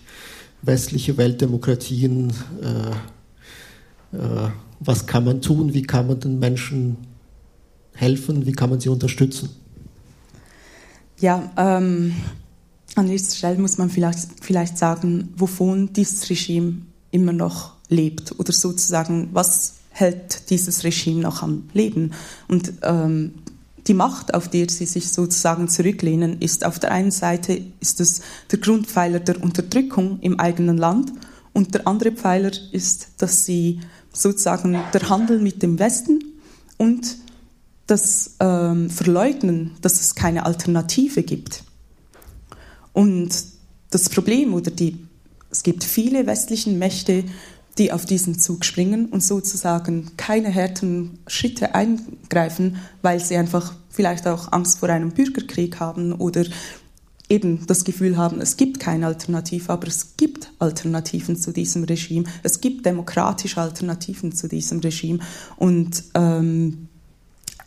westliche Weltdemokratien. Äh, äh, was kann man tun? Wie kann man den Menschen helfen? Wie kann man sie unterstützen? Ja, ähm, an erster Stelle muss man vielleicht, vielleicht sagen, wovon dieses Regime immer noch lebt oder sozusagen, was hält dieses Regime noch am Leben. Und ähm, die Macht, auf die sie sich sozusagen zurücklehnen, ist auf der einen Seite ist es der Grundpfeiler der Unterdrückung im eigenen Land und der andere Pfeiler ist, dass sie sozusagen der Handel mit dem Westen und das ähm, Verleugnen, dass es keine Alternative gibt. Und das Problem oder die, es gibt viele westliche Mächte, die auf diesen Zug springen und sozusagen keine härteren Schritte eingreifen, weil sie einfach vielleicht auch Angst vor einem Bürgerkrieg haben oder eben das Gefühl haben, es gibt keine Alternative, aber es gibt Alternativen zu diesem Regime. Es gibt demokratische Alternativen zu diesem Regime. Und ähm,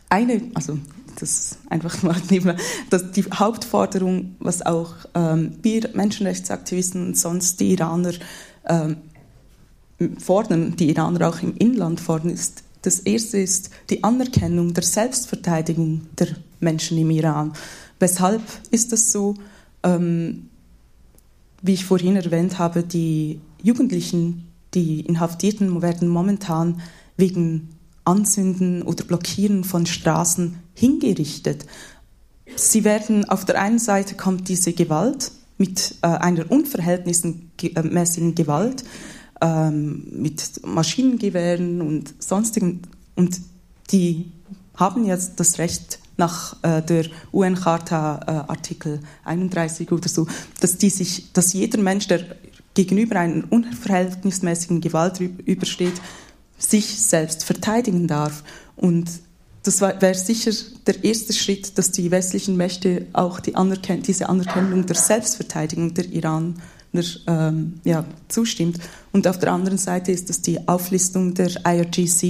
eine, also das einfach [laughs] mal dass die Hauptforderung, was auch ähm, wir Menschenrechtsaktivisten und sonst die Iraner ähm, fordern, die Iraner auch im Inland fordern, ist, das erste ist die Anerkennung der Selbstverteidigung der Menschen im Iran. Weshalb ist das so? Ähm, wie ich vorhin erwähnt habe, die Jugendlichen, die Inhaftierten werden momentan wegen Anzünden oder Blockieren von Straßen hingerichtet. Sie werden auf der einen Seite kommt diese Gewalt mit äh, einer unverhältnismäßigen Gewalt ähm, mit Maschinengewehren und sonstigen. Und die haben jetzt das Recht nach äh, der UN-Charta äh, Artikel 31 oder so, dass, die sich, dass jeder Mensch, der gegenüber einer unverhältnismäßigen Gewalt übersteht, sich selbst verteidigen darf. Und das wäre sicher der erste Schritt, dass die westlichen Mächte auch die Anerken diese Anerkennung der Selbstverteidigung der Iran ähm, ja, zustimmt. Und auf der anderen Seite ist es die Auflistung der IRGC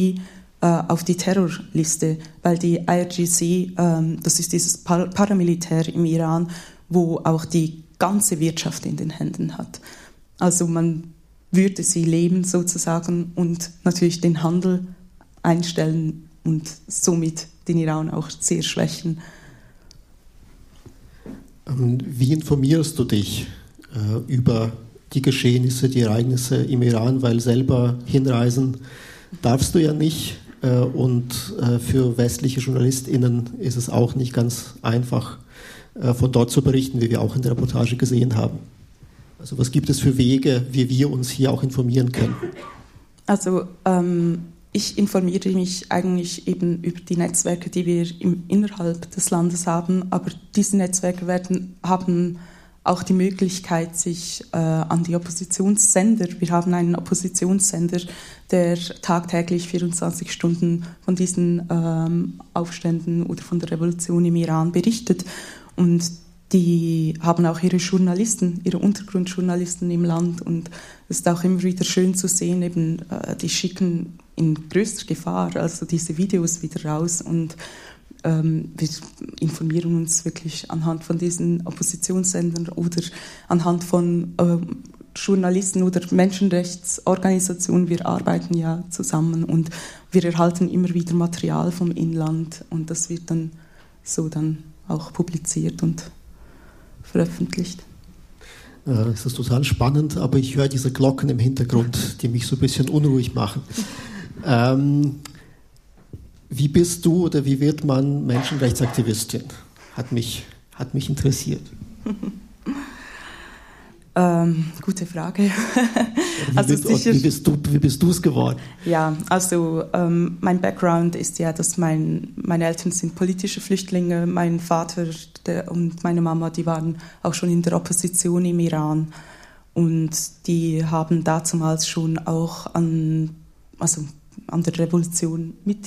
äh, auf die Terrorliste, weil die IRGC, ähm, das ist dieses Par Paramilitär im Iran, wo auch die ganze Wirtschaft in den Händen hat. Also man würde sie leben sozusagen und natürlich den Handel einstellen und somit den Iran auch sehr schwächen. Ähm, wie informierst du dich über die Geschehnisse, die Ereignisse im Iran, weil selber hinreisen darfst du ja nicht. Äh, und äh, für westliche JournalistInnen ist es auch nicht ganz einfach, äh, von dort zu berichten, wie wir auch in der Reportage gesehen haben. Also was gibt es für Wege, wie wir uns hier auch informieren können? Also ähm, ich informiere mich eigentlich eben über die Netzwerke, die wir im, innerhalb des Landes haben, aber diese Netzwerke werden, haben auch die Möglichkeit, sich äh, an die Oppositionssender, wir haben einen Oppositionssender, der tagtäglich 24 Stunden von diesen ähm, Aufständen oder von der Revolution im Iran berichtet. Und die haben auch ihre Journalisten, ihre Untergrundjournalisten im Land und es ist auch immer wieder schön zu sehen, eben, äh, die schicken in größter Gefahr also diese Videos wieder raus und wir informieren uns wirklich anhand von diesen Oppositionssendern oder anhand von ähm, Journalisten oder Menschenrechtsorganisationen, wir arbeiten ja zusammen und wir erhalten immer wieder Material vom Inland und das wird dann so dann auch publiziert und veröffentlicht. Äh, es ist total spannend, aber ich höre diese Glocken im Hintergrund, die mich so ein bisschen unruhig machen. Ähm, wie bist du oder wie wird man Menschenrechtsaktivistin? Hat mich, hat mich interessiert. [laughs] Ähm, gute Frage. Wie, also bist, sicher, wie bist du wie bist du es geworden? Ja, also ähm, mein Background ist ja, dass mein, meine Eltern sind politische Flüchtlinge. Mein Vater der, und meine Mama, die waren auch schon in der Opposition im Iran und die haben damals schon auch an, also an der Revolution mit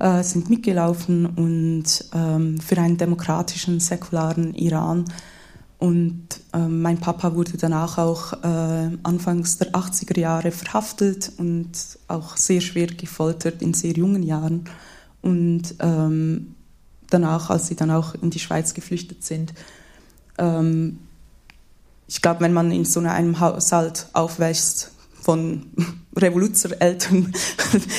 äh, sind mitgelaufen und ähm, für einen demokratischen, säkularen Iran und äh, mein Papa wurde danach auch äh, anfangs der 80er Jahre verhaftet und auch sehr schwer gefoltert in sehr jungen Jahren. Und ähm, danach, als sie dann auch in die Schweiz geflüchtet sind, ähm, ich glaube, wenn man in so einem Haushalt aufwächst, von Revoluzereltern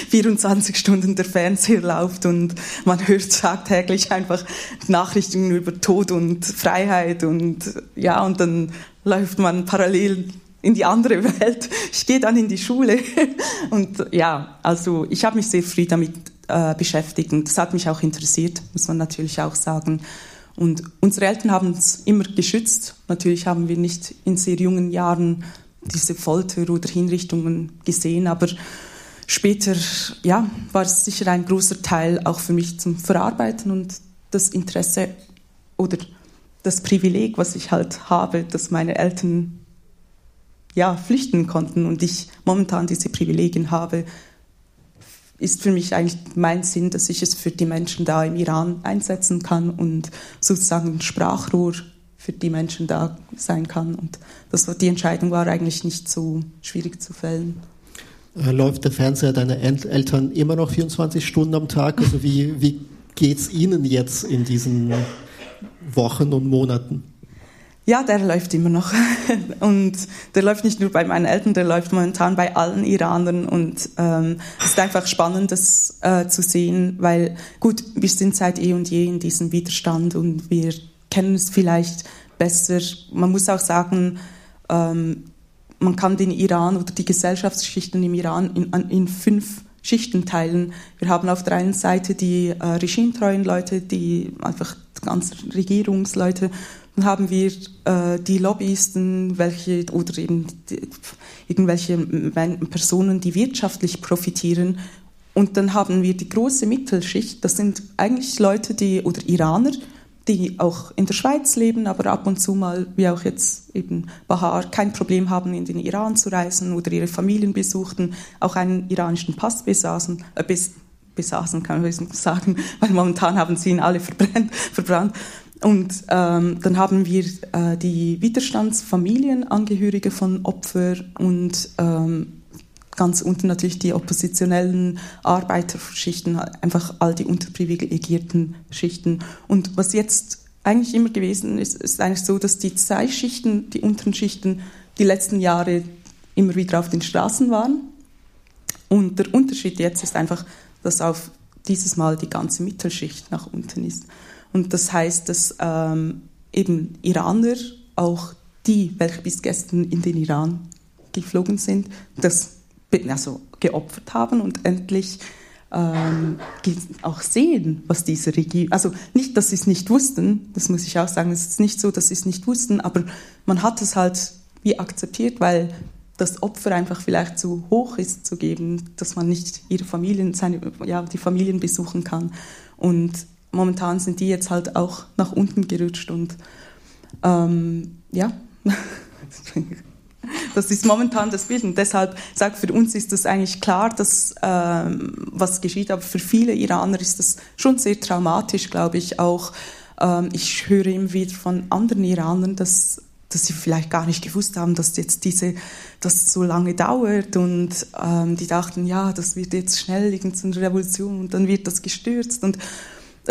24 [laughs] Stunden der Fernseher läuft und man hört tagtäglich einfach Nachrichten über Tod und Freiheit und ja, und dann läuft man parallel in die andere Welt. Ich gehe dann in die Schule [laughs] und ja, also ich habe mich sehr früh damit äh, beschäftigt und das hat mich auch interessiert, muss man natürlich auch sagen. Und unsere Eltern haben uns immer geschützt. Natürlich haben wir nicht in sehr jungen Jahren diese Folter oder Hinrichtungen gesehen, aber später ja, war es sicher ein großer Teil auch für mich zum Verarbeiten und das Interesse oder das Privileg, was ich halt habe, dass meine Eltern ja, flüchten konnten und ich momentan diese Privilegien habe, ist für mich eigentlich mein Sinn, dass ich es für die Menschen da im Iran einsetzen kann und sozusagen ein Sprachrohr für die Menschen da sein kann. Und das, die Entscheidung war eigentlich nicht so schwierig zu fällen. Äh, läuft der Fernseher deiner Eltern immer noch 24 Stunden am Tag? Also wie, wie geht es Ihnen jetzt in diesen Wochen und Monaten? Ja, der läuft immer noch. [laughs] Und der läuft nicht nur bei meinen Eltern, der läuft momentan bei allen Iranern. Und ähm, es ist einfach spannend, das äh, zu sehen, weil gut, wir sind seit eh und je in diesem Widerstand und wir kennen es vielleicht besser. Man muss auch sagen, ähm, man kann den Iran oder die Gesellschaftsschichten im Iran in, in fünf Schichten teilen. Wir haben auf der einen Seite die äh, regimetreuen Leute, die einfach ganz Regierungsleute. Dann haben wir äh, die Lobbyisten, welche oder eben die, irgendwelche Personen, die wirtschaftlich profitieren. Und dann haben wir die große Mittelschicht. Das sind eigentlich Leute, die oder Iraner, die auch in der Schweiz leben, aber ab und zu mal, wie auch jetzt eben Bahar, kein Problem haben, in den Iran zu reisen oder ihre Familien besuchten, auch einen iranischen Pass besaßen, äh, bes, besaßen kann man [laughs] sagen, weil momentan haben sie ihn alle verbrannt. [laughs] verbrannt. Und ähm, dann haben wir äh, die Widerstandsfamilienangehörige von Opfern und ähm, ganz unten natürlich die oppositionellen Arbeiterschichten, einfach all die unterprivilegierten Schichten. Und was jetzt eigentlich immer gewesen ist, ist eigentlich so, dass die zwei Schichten, die unteren Schichten, die letzten Jahre immer wieder auf den Straßen waren. Und der Unterschied jetzt ist einfach, dass auf dieses Mal die ganze Mittelschicht nach unten ist. Und das heißt, dass ähm, eben Iraner, auch die, welche bis gestern in den Iran geflogen sind, das also geopfert haben und endlich ähm, auch sehen, was diese Regierung, also nicht, dass sie es nicht wussten, das muss ich auch sagen, es ist nicht so, dass sie es nicht wussten, aber man hat es halt wie akzeptiert, weil das Opfer einfach vielleicht zu hoch ist zu geben, dass man nicht ihre Familien, seine, ja, die Familien besuchen kann. Und momentan sind die jetzt halt auch nach unten gerutscht und ähm, ja. [laughs] [laughs] Das ist momentan das Bild. Und deshalb sagt für uns ist das eigentlich klar, dass ähm, was geschieht. Aber für viele Iraner ist das schon sehr traumatisch, glaube ich, auch Ähm, ich höre immer wieder von anderen Iranern, dass, dass sie vielleicht gar nicht gewusst haben, dass jetzt diese, dass so lange dauert und ähm, die dachten, ja, das wird jetzt schnell irgendeine Revolution und dann wird das gestürzt und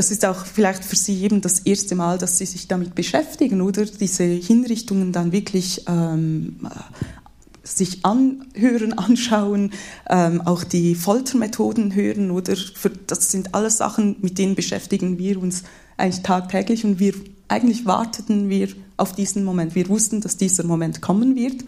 das ist auch vielleicht für Sie eben das erste Mal, dass Sie sich damit beschäftigen, oder diese Hinrichtungen dann wirklich ähm, sich anhören, [laughs] anschauen, ähm, auch die Foltermethoden hören, oder für, das sind alles Sachen, mit denen beschäftigen wir uns eigentlich tagtäglich und wir eigentlich warteten wir auf diesen Moment. Wir wussten, dass dieser Moment kommen wird.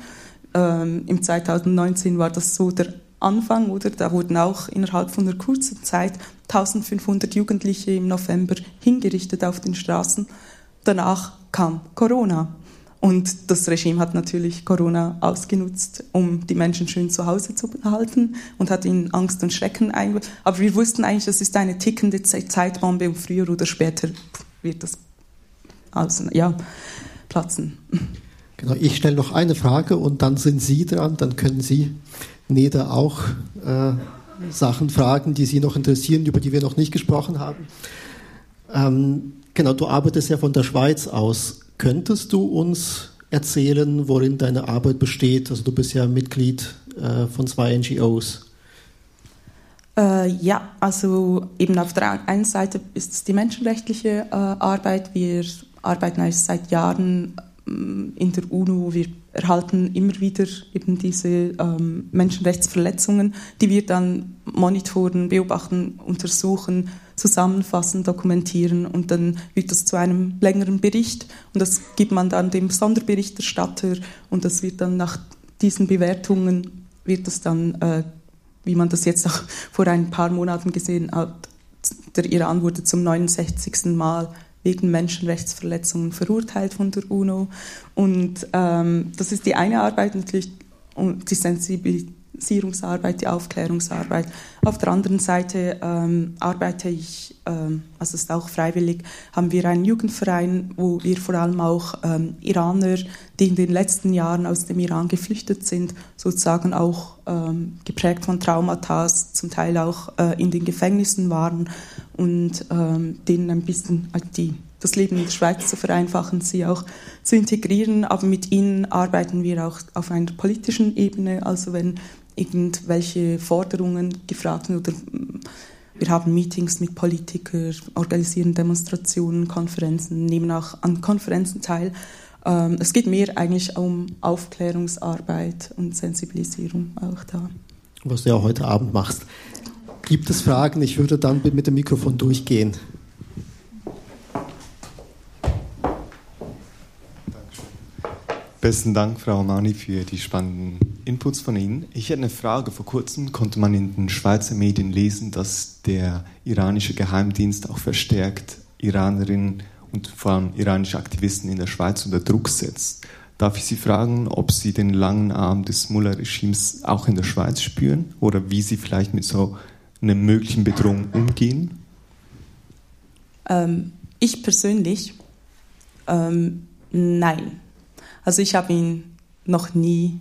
Ähm, Im 2019 war das so der Anfang, oder? Da wurden auch innerhalb von einer kurzen Zeit 1500 Jugendliche im November hingerichtet auf den Straßen. Danach kam Corona. Und das Regime hat natürlich Corona ausgenutzt, um die Menschen schön zu Hause zu behalten und hat ihnen Angst und Schrecken eingebaut. Aber wir wussten eigentlich, das ist eine tickende Zeitbombe und früher oder später wird das aus, ja, platzen. Genau, ich stelle noch eine Frage und dann sind Sie dran, dann können Sie Neda auch äh, Sachen fragen, die Sie noch interessieren, über die wir noch nicht gesprochen haben. Ähm, genau, du arbeitest ja von der Schweiz aus. Könntest du uns erzählen, worin deine Arbeit besteht? Also du bist ja Mitglied äh, von zwei NGOs. Äh, ja, also eben auf der einen Seite ist es die menschenrechtliche äh, Arbeit. Wir arbeiten eigentlich seit Jahren in der UNO. Wir erhalten immer wieder eben diese ähm, Menschenrechtsverletzungen, die wir dann monitoren, beobachten, untersuchen, zusammenfassen, dokumentieren und dann wird das zu einem längeren Bericht und das gibt man dann dem Sonderberichterstatter und das wird dann nach diesen Bewertungen wird das dann, äh, wie man das jetzt auch vor ein paar Monaten gesehen hat, der Iran wurde zum 69. Mal wegen Menschenrechtsverletzungen verurteilt von der UNO. Und ähm, das ist die eine Arbeit natürlich, und die Sensibilisierungsarbeit, die Aufklärungsarbeit. Auf der anderen Seite ähm, arbeite ich, ähm, also ist auch freiwillig, haben wir einen Jugendverein, wo wir vor allem auch ähm, Iraner, die in den letzten Jahren aus dem Iran geflüchtet sind, sozusagen auch ähm, geprägt von Traumata, zum Teil auch äh, in den Gefängnissen waren und ähm, denen ein bisschen äh, die, das Leben in der Schweiz zu vereinfachen, sie auch zu integrieren. Aber mit ihnen arbeiten wir auch auf einer politischen Ebene, also wenn irgendwelche Forderungen gefragt sind oder mm, wir haben Meetings mit Politikern, organisieren Demonstrationen, Konferenzen, nehmen auch an Konferenzen teil. Ähm, es geht mehr eigentlich um Aufklärungsarbeit und Sensibilisierung auch da. Was du ja heute Abend machst. Gibt es Fragen? Ich würde dann mit dem Mikrofon durchgehen. Besten Dank, Frau Mani, für die spannenden Inputs von Ihnen. Ich hätte eine Frage. Vor kurzem konnte man in den Schweizer Medien lesen, dass der iranische Geheimdienst auch verstärkt Iranerinnen und vor allem iranische Aktivisten in der Schweiz unter Druck setzt. Darf ich Sie fragen, ob Sie den langen Arm des Mullah-Regimes auch in der Schweiz spüren oder wie Sie vielleicht mit so einer möglichen Bedrohung umgehen? Ähm, ich persönlich, ähm, nein. Also ich habe ihn noch nie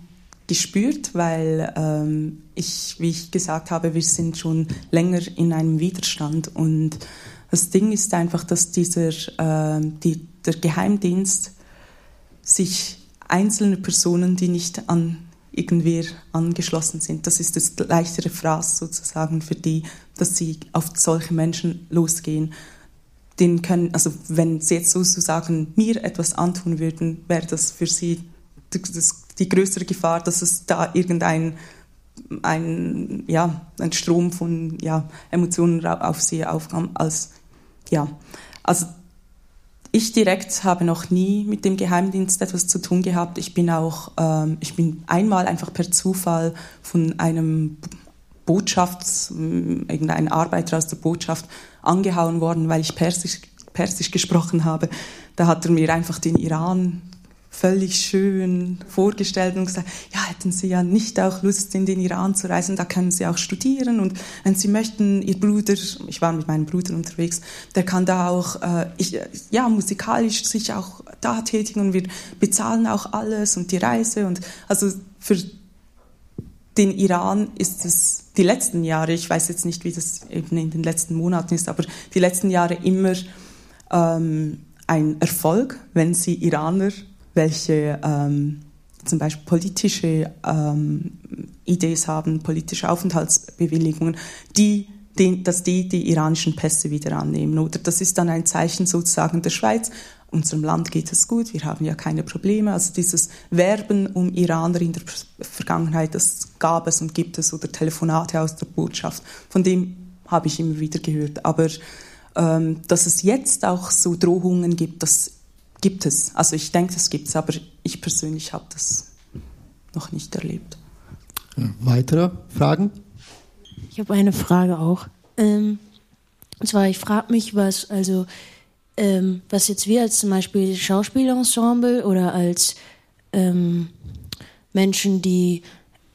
gespürt, weil ähm, ich, wie ich gesagt habe, wir sind schon länger in einem Widerstand und das Ding ist einfach, dass dieser, äh, die, der Geheimdienst sich einzelne Personen, die nicht an irgendwer angeschlossen sind. Das ist das leichtere Phrase sozusagen für die, dass sie auf solche Menschen losgehen. Den können, also wenn sie jetzt sozusagen mir etwas antun würden, wäre das für sie das, die größere Gefahr, dass es da irgendein ein, ja, ein Strom von ja, Emotionen auf sie aufkam, als ja, also ich direkt habe noch nie mit dem Geheimdienst etwas zu tun gehabt. Ich bin auch, ähm, ich bin einmal einfach per Zufall von einem Botschafts, irgendein Arbeiter aus der Botschaft angehauen worden, weil ich Persisch, Persisch gesprochen habe. Da hat er mir einfach den Iran völlig schön vorgestellt und gesagt, ja, hätten Sie ja nicht auch Lust, in den Iran zu reisen, da können Sie auch studieren und wenn Sie möchten, Ihr Bruder, ich war mit meinem Bruder unterwegs, der kann da auch, äh, ich, ja, musikalisch sich auch da tätigen und wir bezahlen auch alles und die Reise und also für den Iran ist es die letzten Jahre, ich weiß jetzt nicht, wie das eben in den letzten Monaten ist, aber die letzten Jahre immer ähm, ein Erfolg, wenn sie Iraner, welche ähm, zum Beispiel politische ähm, Ideen haben, politische Aufenthaltsbewilligungen, die den, dass die die iranischen Pässe wieder annehmen. Oder das ist dann ein Zeichen sozusagen der Schweiz. Unserem Land geht es gut, wir haben ja keine Probleme. Also dieses Werben um Iraner in der Vergangenheit, das gab es und gibt es, oder Telefonate aus der Botschaft, von dem habe ich immer wieder gehört. Aber ähm, dass es jetzt auch so Drohungen gibt, das gibt es. Also ich denke, das gibt es, aber ich persönlich habe das noch nicht erlebt. Weitere Fragen? Ich habe eine Frage auch. Ähm, und zwar, ich frage mich, was, also, ähm, was jetzt wir als zum Beispiel Schauspielensemble oder als ähm, Menschen, die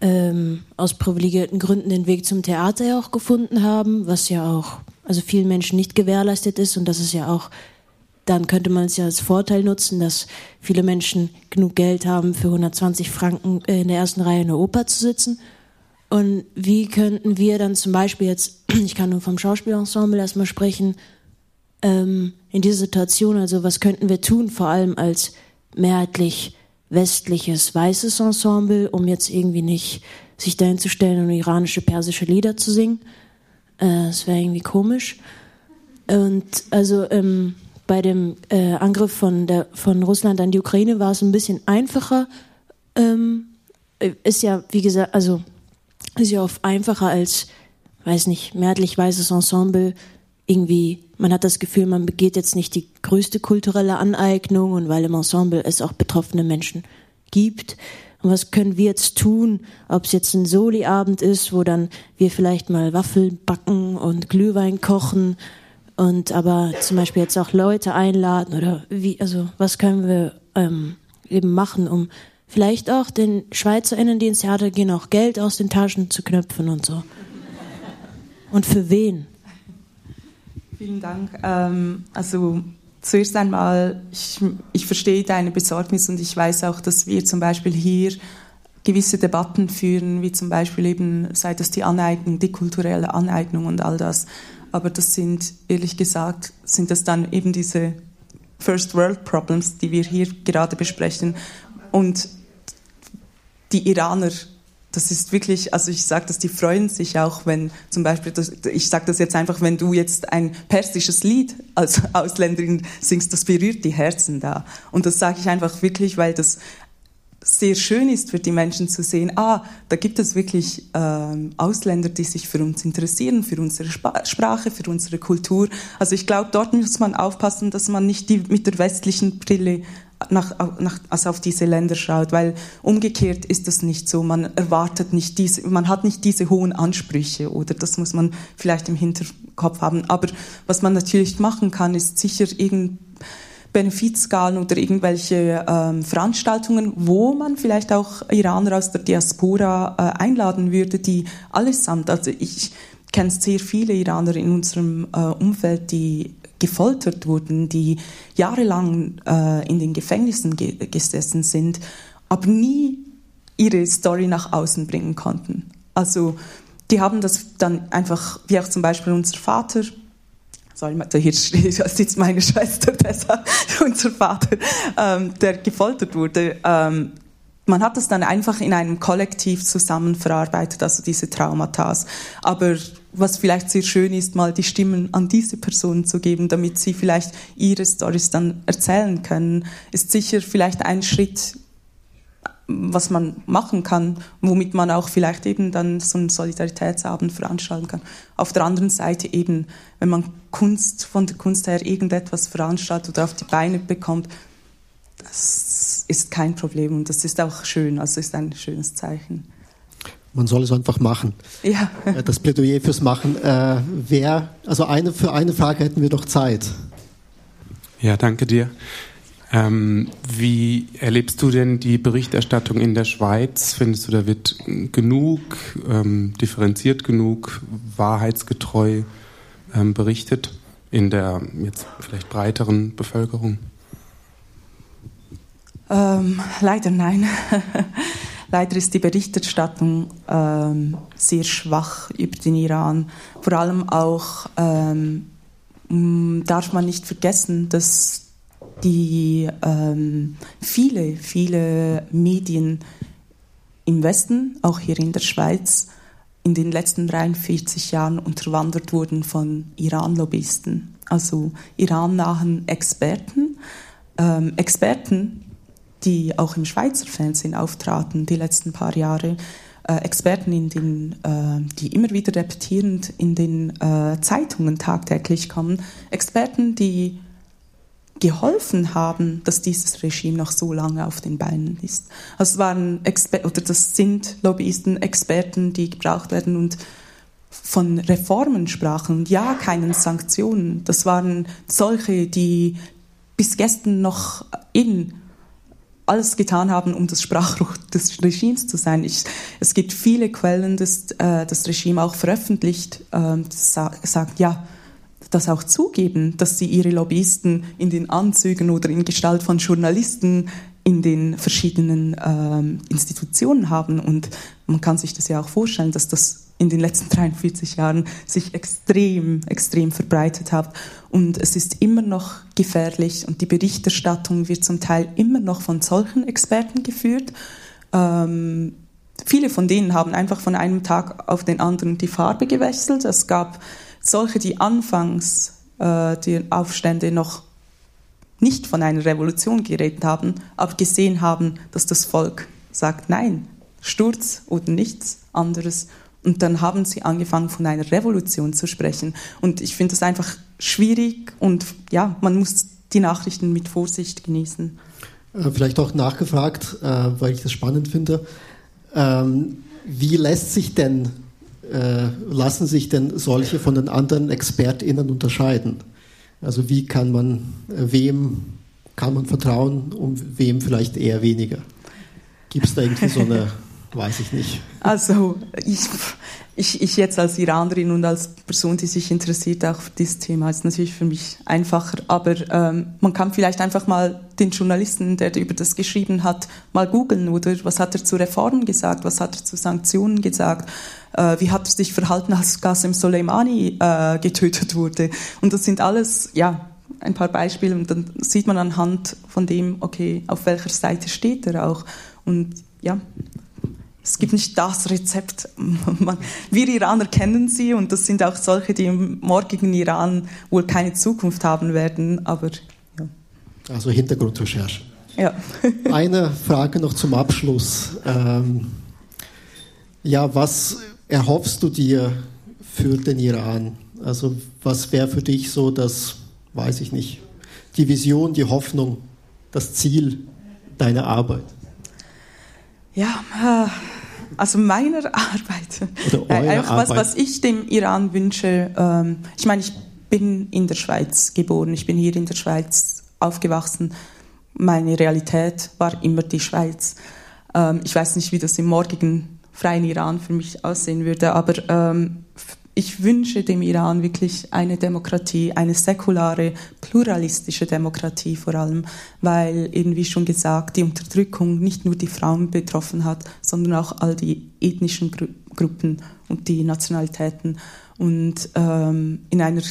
ähm, aus privilegierten Gründen den Weg zum Theater ja auch gefunden haben, was ja auch, also vielen Menschen nicht gewährleistet ist und das ist ja auch, dann könnte man es ja als Vorteil nutzen, dass viele Menschen genug Geld haben, für 120 Franken in der ersten Reihe in der Oper zu sitzen und wie könnten wir dann zum Beispiel jetzt, [clears throat] ich kann nur vom Schauspielensemble erstmal sprechen, ähm, in dieser Situation, also was könnten wir tun, vor allem als mehrheitlich westliches, weißes Ensemble, um jetzt irgendwie nicht sich dahin zu stellen und iranische, persische Lieder zu singen. Äh, das wäre irgendwie komisch. Und also ähm, bei dem äh, Angriff von, der, von Russland an die Ukraine war es ein bisschen einfacher. Ähm, ist ja, wie gesagt, also ist ja oft einfacher als, weiß nicht, mehrheitlich weißes Ensemble. Irgendwie, man hat das Gefühl, man begeht jetzt nicht die größte kulturelle Aneignung und weil im Ensemble es auch betroffene Menschen gibt. Und was können wir jetzt tun, ob es jetzt ein Soli-Abend ist, wo dann wir vielleicht mal Waffeln backen und Glühwein kochen und aber zum Beispiel jetzt auch Leute einladen oder wie, also was können wir ähm, eben machen, um vielleicht auch den SchweizerInnen, die ins Theater gehen, auch Geld aus den Taschen zu knöpfen und so. Und für wen? Vielen Dank. Ähm, also zuerst einmal, ich, ich verstehe deine Besorgnis und ich weiß auch, dass wir zum Beispiel hier gewisse Debatten führen, wie zum Beispiel eben, sei das die Aneignung, die kulturelle Aneignung und all das. Aber das sind, ehrlich gesagt, sind das dann eben diese First World Problems, die wir hier gerade besprechen. Und die Iraner, das ist wirklich, also ich sage das, die freuen sich auch, wenn zum Beispiel, ich sage das jetzt einfach, wenn du jetzt ein persisches Lied als Ausländerin singst, das berührt die Herzen da. Und das sage ich einfach wirklich, weil das sehr schön ist für die Menschen zu sehen, ah, da gibt es wirklich ähm, Ausländer, die sich für uns interessieren, für unsere Sp Sprache, für unsere Kultur. Also ich glaube, dort muss man aufpassen, dass man nicht die, mit der westlichen Brille nach, nach, also auf diese Länder schaut, weil umgekehrt ist das nicht so. Man erwartet nicht diese, man hat nicht diese hohen Ansprüche oder das muss man vielleicht im Hinterkopf haben. Aber was man natürlich machen kann, ist sicher irgend Benefizskalen oder irgendwelche ähm, Veranstaltungen, wo man vielleicht auch Iraner aus der Diaspora äh, einladen würde, die allesamt, also ich kenne sehr viele Iraner in unserem äh, Umfeld, die gefoltert wurden, die jahrelang äh, in den Gefängnissen ge gesessen sind, aber nie ihre Story nach außen bringen konnten. Also die haben das dann einfach, wie auch zum Beispiel unser Vater, sorry, hier sitzt meine Schwester Tessa, unser Vater, ähm, der gefoltert wurde. Ähm, man hat das dann einfach in einem Kollektiv zusammen verarbeitet, also diese Traumata. Aber was vielleicht sehr schön ist, mal die Stimmen an diese Personen zu geben, damit sie vielleicht ihre Stories dann erzählen können, ist sicher vielleicht ein Schritt, was man machen kann, womit man auch vielleicht eben dann so einen Solidaritätsabend veranstalten kann. Auf der anderen Seite eben, wenn man Kunst von der Kunst her irgendetwas veranstaltet oder auf die Beine bekommt, das ist kein Problem und das ist auch schön, also ist ein schönes Zeichen. Man soll es einfach machen. Ja. Äh, das Plädoyer fürs Machen. Äh, wer, also eine, für eine Frage hätten wir doch Zeit. Ja, danke dir. Ähm, wie erlebst du denn die Berichterstattung in der Schweiz? Findest du, da wird genug, ähm, differenziert genug, wahrheitsgetreu ähm, berichtet in der jetzt vielleicht breiteren Bevölkerung? Ähm, leider nein. [laughs] Leider ist die Berichterstattung ähm, sehr schwach über den Iran. Vor allem auch ähm, darf man nicht vergessen, dass die ähm, viele, viele Medien im Westen, auch hier in der Schweiz, in den letzten 43 Jahren unterwandert wurden von Iran-Lobbyisten, also irannahen Experten. Ähm, Experten, die auch im Schweizer Fernsehen auftraten die letzten paar Jahre, äh, Experten, in den, äh, die immer wieder repetierend in den äh, Zeitungen tagtäglich kommen, Experten, die geholfen haben, dass dieses Regime noch so lange auf den Beinen ist. Also es waren Exper oder das sind Lobbyisten, Experten, die gebraucht werden und von Reformen sprachen ja, keinen Sanktionen. Das waren solche, die bis gestern noch in alles getan haben, um das Sprachrohr des Regimes zu sein. Ich, es gibt viele Quellen, das äh, das Regime auch veröffentlicht, äh, sagt, ja, das auch zugeben, dass sie ihre Lobbyisten in den Anzügen oder in Gestalt von Journalisten in den verschiedenen ähm, Institutionen haben. Und man kann sich das ja auch vorstellen, dass das in den letzten [laughs] 43 Jahren sich extrem, extrem verbreitet hat. Und es ist immer noch gefährlich und die Berichterstattung wird zum Teil immer noch von solchen Experten geführt. Ähm, viele von denen haben einfach von einem Tag auf den anderen die Farbe gewechselt. Es gab solche, die anfangs äh, die Aufstände noch nicht von einer Revolution geredet haben, aber gesehen haben, dass das Volk sagt Nein, Sturz oder nichts anderes. Und dann haben sie angefangen, von einer Revolution zu sprechen. Und ich finde das einfach schwierig und ja, man muss die Nachrichten mit Vorsicht genießen. Äh, vielleicht auch nachgefragt, äh, weil ich das spannend finde. Ähm, wie lässt sich denn lassen sich denn solche von den anderen ExpertInnen unterscheiden? Also wie kann man, äh, wem kann man vertrauen und wem vielleicht eher weniger? Gibt es da irgendwie so eine, [laughs] weiß ich nicht. Also ich, ich, ich jetzt als Iranerin und als Person, die sich interessiert auch für dieses Thema, ist natürlich für mich einfacher. Aber ähm, man kann vielleicht einfach mal den Journalisten, der über das geschrieben hat, mal googeln oder was hat er zu Reformen gesagt, was hat er zu Sanktionen gesagt, äh, wie hat er sich verhalten, als Qasem Soleimani äh, getötet wurde. Und das sind alles, ja, ein paar Beispiele und dann sieht man anhand von dem, okay, auf welcher Seite steht er auch. Und ja, es gibt nicht das Rezept. [laughs] wir Iraner kennen sie und das sind auch solche, die im morgigen Iran wohl keine Zukunft haben werden, aber ja. Also Hintergrundrecherche. Ja. [laughs] Eine Frage noch zum Abschluss. Ähm, ja, was erhoffst du dir für den Iran? Also was wäre für dich so das, weiß ich nicht, die Vision, die Hoffnung, das Ziel deiner Arbeit? Ja, äh, also meiner [laughs] Arbeit. Oder äh, Einfach was, was ich dem Iran wünsche. Ähm, ich meine, ich bin in der Schweiz geboren, ich bin hier in der Schweiz aufgewachsen. Meine Realität war immer die Schweiz. Ähm, ich weiß nicht, wie das im morgigen freien Iran für mich aussehen würde, aber ähm, ich wünsche dem Iran wirklich eine Demokratie, eine säkulare, pluralistische Demokratie vor allem, weil eben wie schon gesagt, die Unterdrückung nicht nur die Frauen betroffen hat, sondern auch all die ethnischen Gru Gruppen und die Nationalitäten. Und ähm, in einer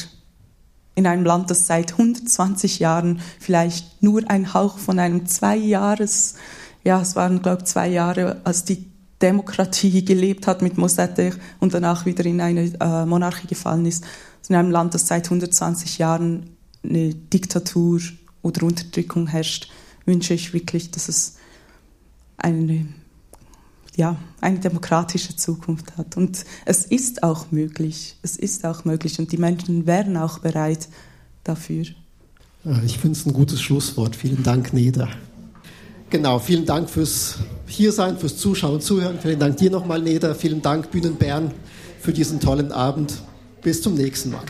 in einem Land, das seit 120 Jahren vielleicht nur ein Hauch von einem zwei Jahres, ja, es waren glaube ich zwei Jahre, als die Demokratie gelebt hat mit Mossadegh und danach wieder in eine äh, Monarchie gefallen ist. In einem Land, das seit 120 Jahren eine Diktatur oder Unterdrückung herrscht, wünsche ich wirklich, dass es eine, ja, eine demokratische Zukunft hat. Und es ist auch möglich. Es ist auch möglich und die Menschen wären auch bereit dafür. Ich finde es ein gutes Schlusswort. Vielen Dank, Neda. Genau, vielen Dank fürs Hiersein, fürs Zuschauen und Zuhören. Vielen Dank dir nochmal, Neda. Vielen Dank, Bühnen Bern, für diesen tollen Abend. Bis zum nächsten Mal.